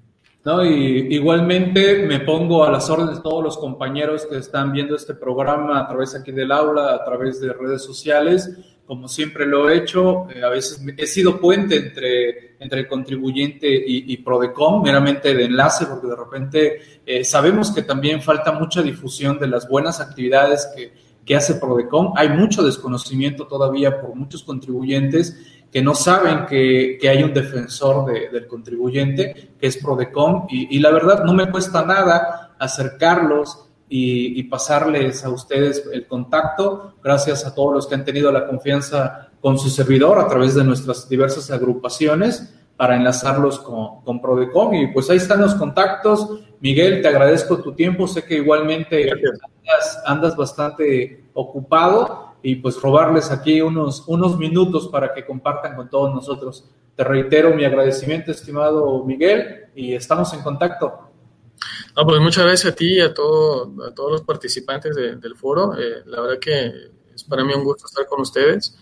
No, y igualmente me pongo a las órdenes de todos los compañeros que están viendo este programa a través aquí del aula, a través de redes sociales como siempre lo he hecho. Eh, a veces he sido puente entre, entre el contribuyente y, Prodecom, meramente de enlace, porque de repente eh, sabemos que también falta mucha difusión de las buenas actividades que, que hace Prodecom. Hay mucho desconocimiento todavía por muchos contribuyentes que no saben que, que hay un defensor del contribuyente, que es Prodecom, y, y la verdad no me cuesta nada acercarlos y, pasarles a ustedes el contacto. Gracias a todos los que han tenido la confianza con su servidor a través de nuestras diversas agrupaciones para enlazarlos con, con Prodecom. Y pues ahí están los contactos. Miguel, te agradezco tu tiempo. Sé que igualmente andas, andas, bastante ocupado y pues robarles aquí unos, unos minutos para que compartan con todos nosotros. Te reitero mi agradecimiento, estimado Miguel, y estamos en contacto. Ah, pues muchas gracias a ti y a, todo, a todos los participantes del foro. Eh, la verdad que es para mí un gusto estar con ustedes.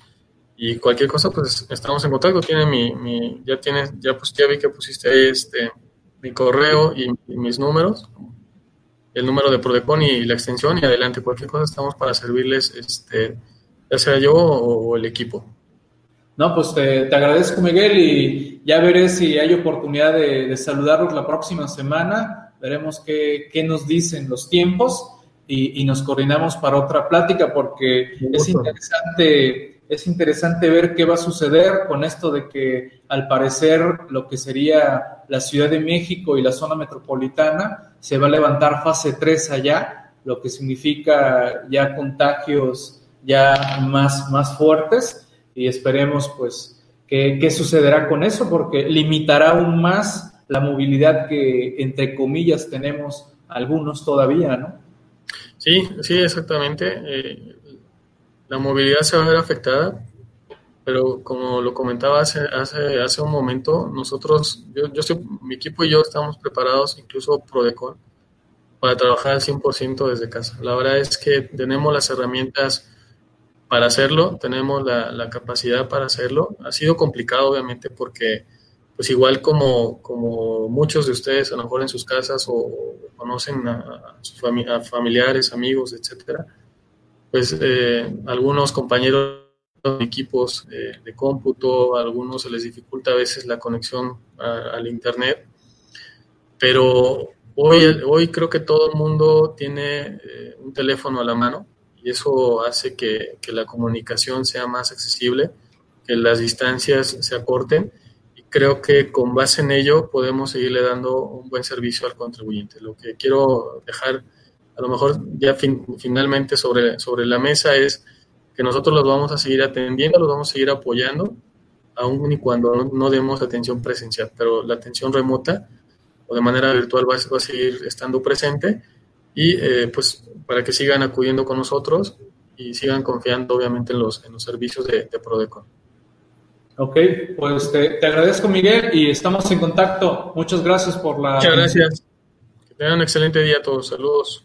Y cualquier cosa, pues estamos en contacto. Tiene mi, mi ya tienes, ya pues ya vi que pusiste ahí este mi correo y, mis números, el número de Prodecon y la extensión y adelante. Cualquier cosa estamos para servirles, este, ya sea yo o, el equipo. No, pues te, te, agradezco Miguel y ya veré si hay oportunidad de, de saludarlos la próxima semana veremos qué, qué nos dicen los tiempos y, y, nos coordinamos para otra plática porque es interesante, es interesante ver qué va a suceder con esto de que al parecer lo que sería la Ciudad de México y la zona metropolitana se va a levantar fase 3 allá, lo que significa ya contagios ya más, más fuertes y esperemos pues qué, qué sucederá con eso porque limitará aún más la movilidad que, entre comillas, tenemos algunos todavía, ¿no? Sí, sí, exactamente. Eh, la movilidad se va a ver afectada, pero como lo comentaba hace, hace, hace un momento, nosotros, yo, yo mi equipo y yo estamos preparados, incluso Prodecon, para trabajar al 100% desde casa. La verdad es que tenemos las herramientas para hacerlo, tenemos la, capacidad para hacerlo. Ha sido complicado, obviamente, porque pues igual como, como muchos de ustedes a lo mejor en sus casas o, conocen a, sus familiares, amigos, etcétera, pues eh, algunos compañeros de equipos de cómputo, a algunos se les dificulta a veces la conexión al internet, pero hoy, hoy creo que todo el mundo tiene eh, un teléfono a la mano y eso hace que, que la comunicación sea más accesible, que las distancias se acorten creo que con base en ello podemos seguirle dando un buen servicio al contribuyente. Lo que quiero dejar a lo mejor ya finalmente sobre, sobre la mesa es que nosotros los vamos a seguir atendiendo, los vamos a seguir apoyando aun y cuando no, demos atención presencial, pero la atención remota o de manera virtual va, a seguir estando presente y eh, pues para que sigan acudiendo con nosotros y sigan confiando obviamente en los, en los servicios de, de Prodecon. Ok, pues te, agradezco Miguel y estamos en contacto. Muchas gracias por la... Muchas gracias. Que tengan un excelente día a todos. Saludos.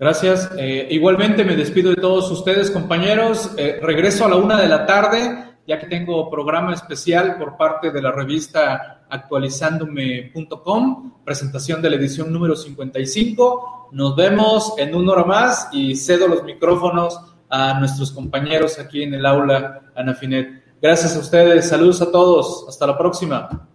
Gracias. Eh, igualmente me despido de todos ustedes, compañeros. Eh, regreso a la una de la tarde, ya que tengo programa especial por parte de la revista actualizándome.com, presentación de la edición número 55. Nos vemos en una hora más y cedo los micrófonos a nuestros compañeros aquí en el aula Anafinet. Gracias a ustedes, saludos a todos, hasta la próxima.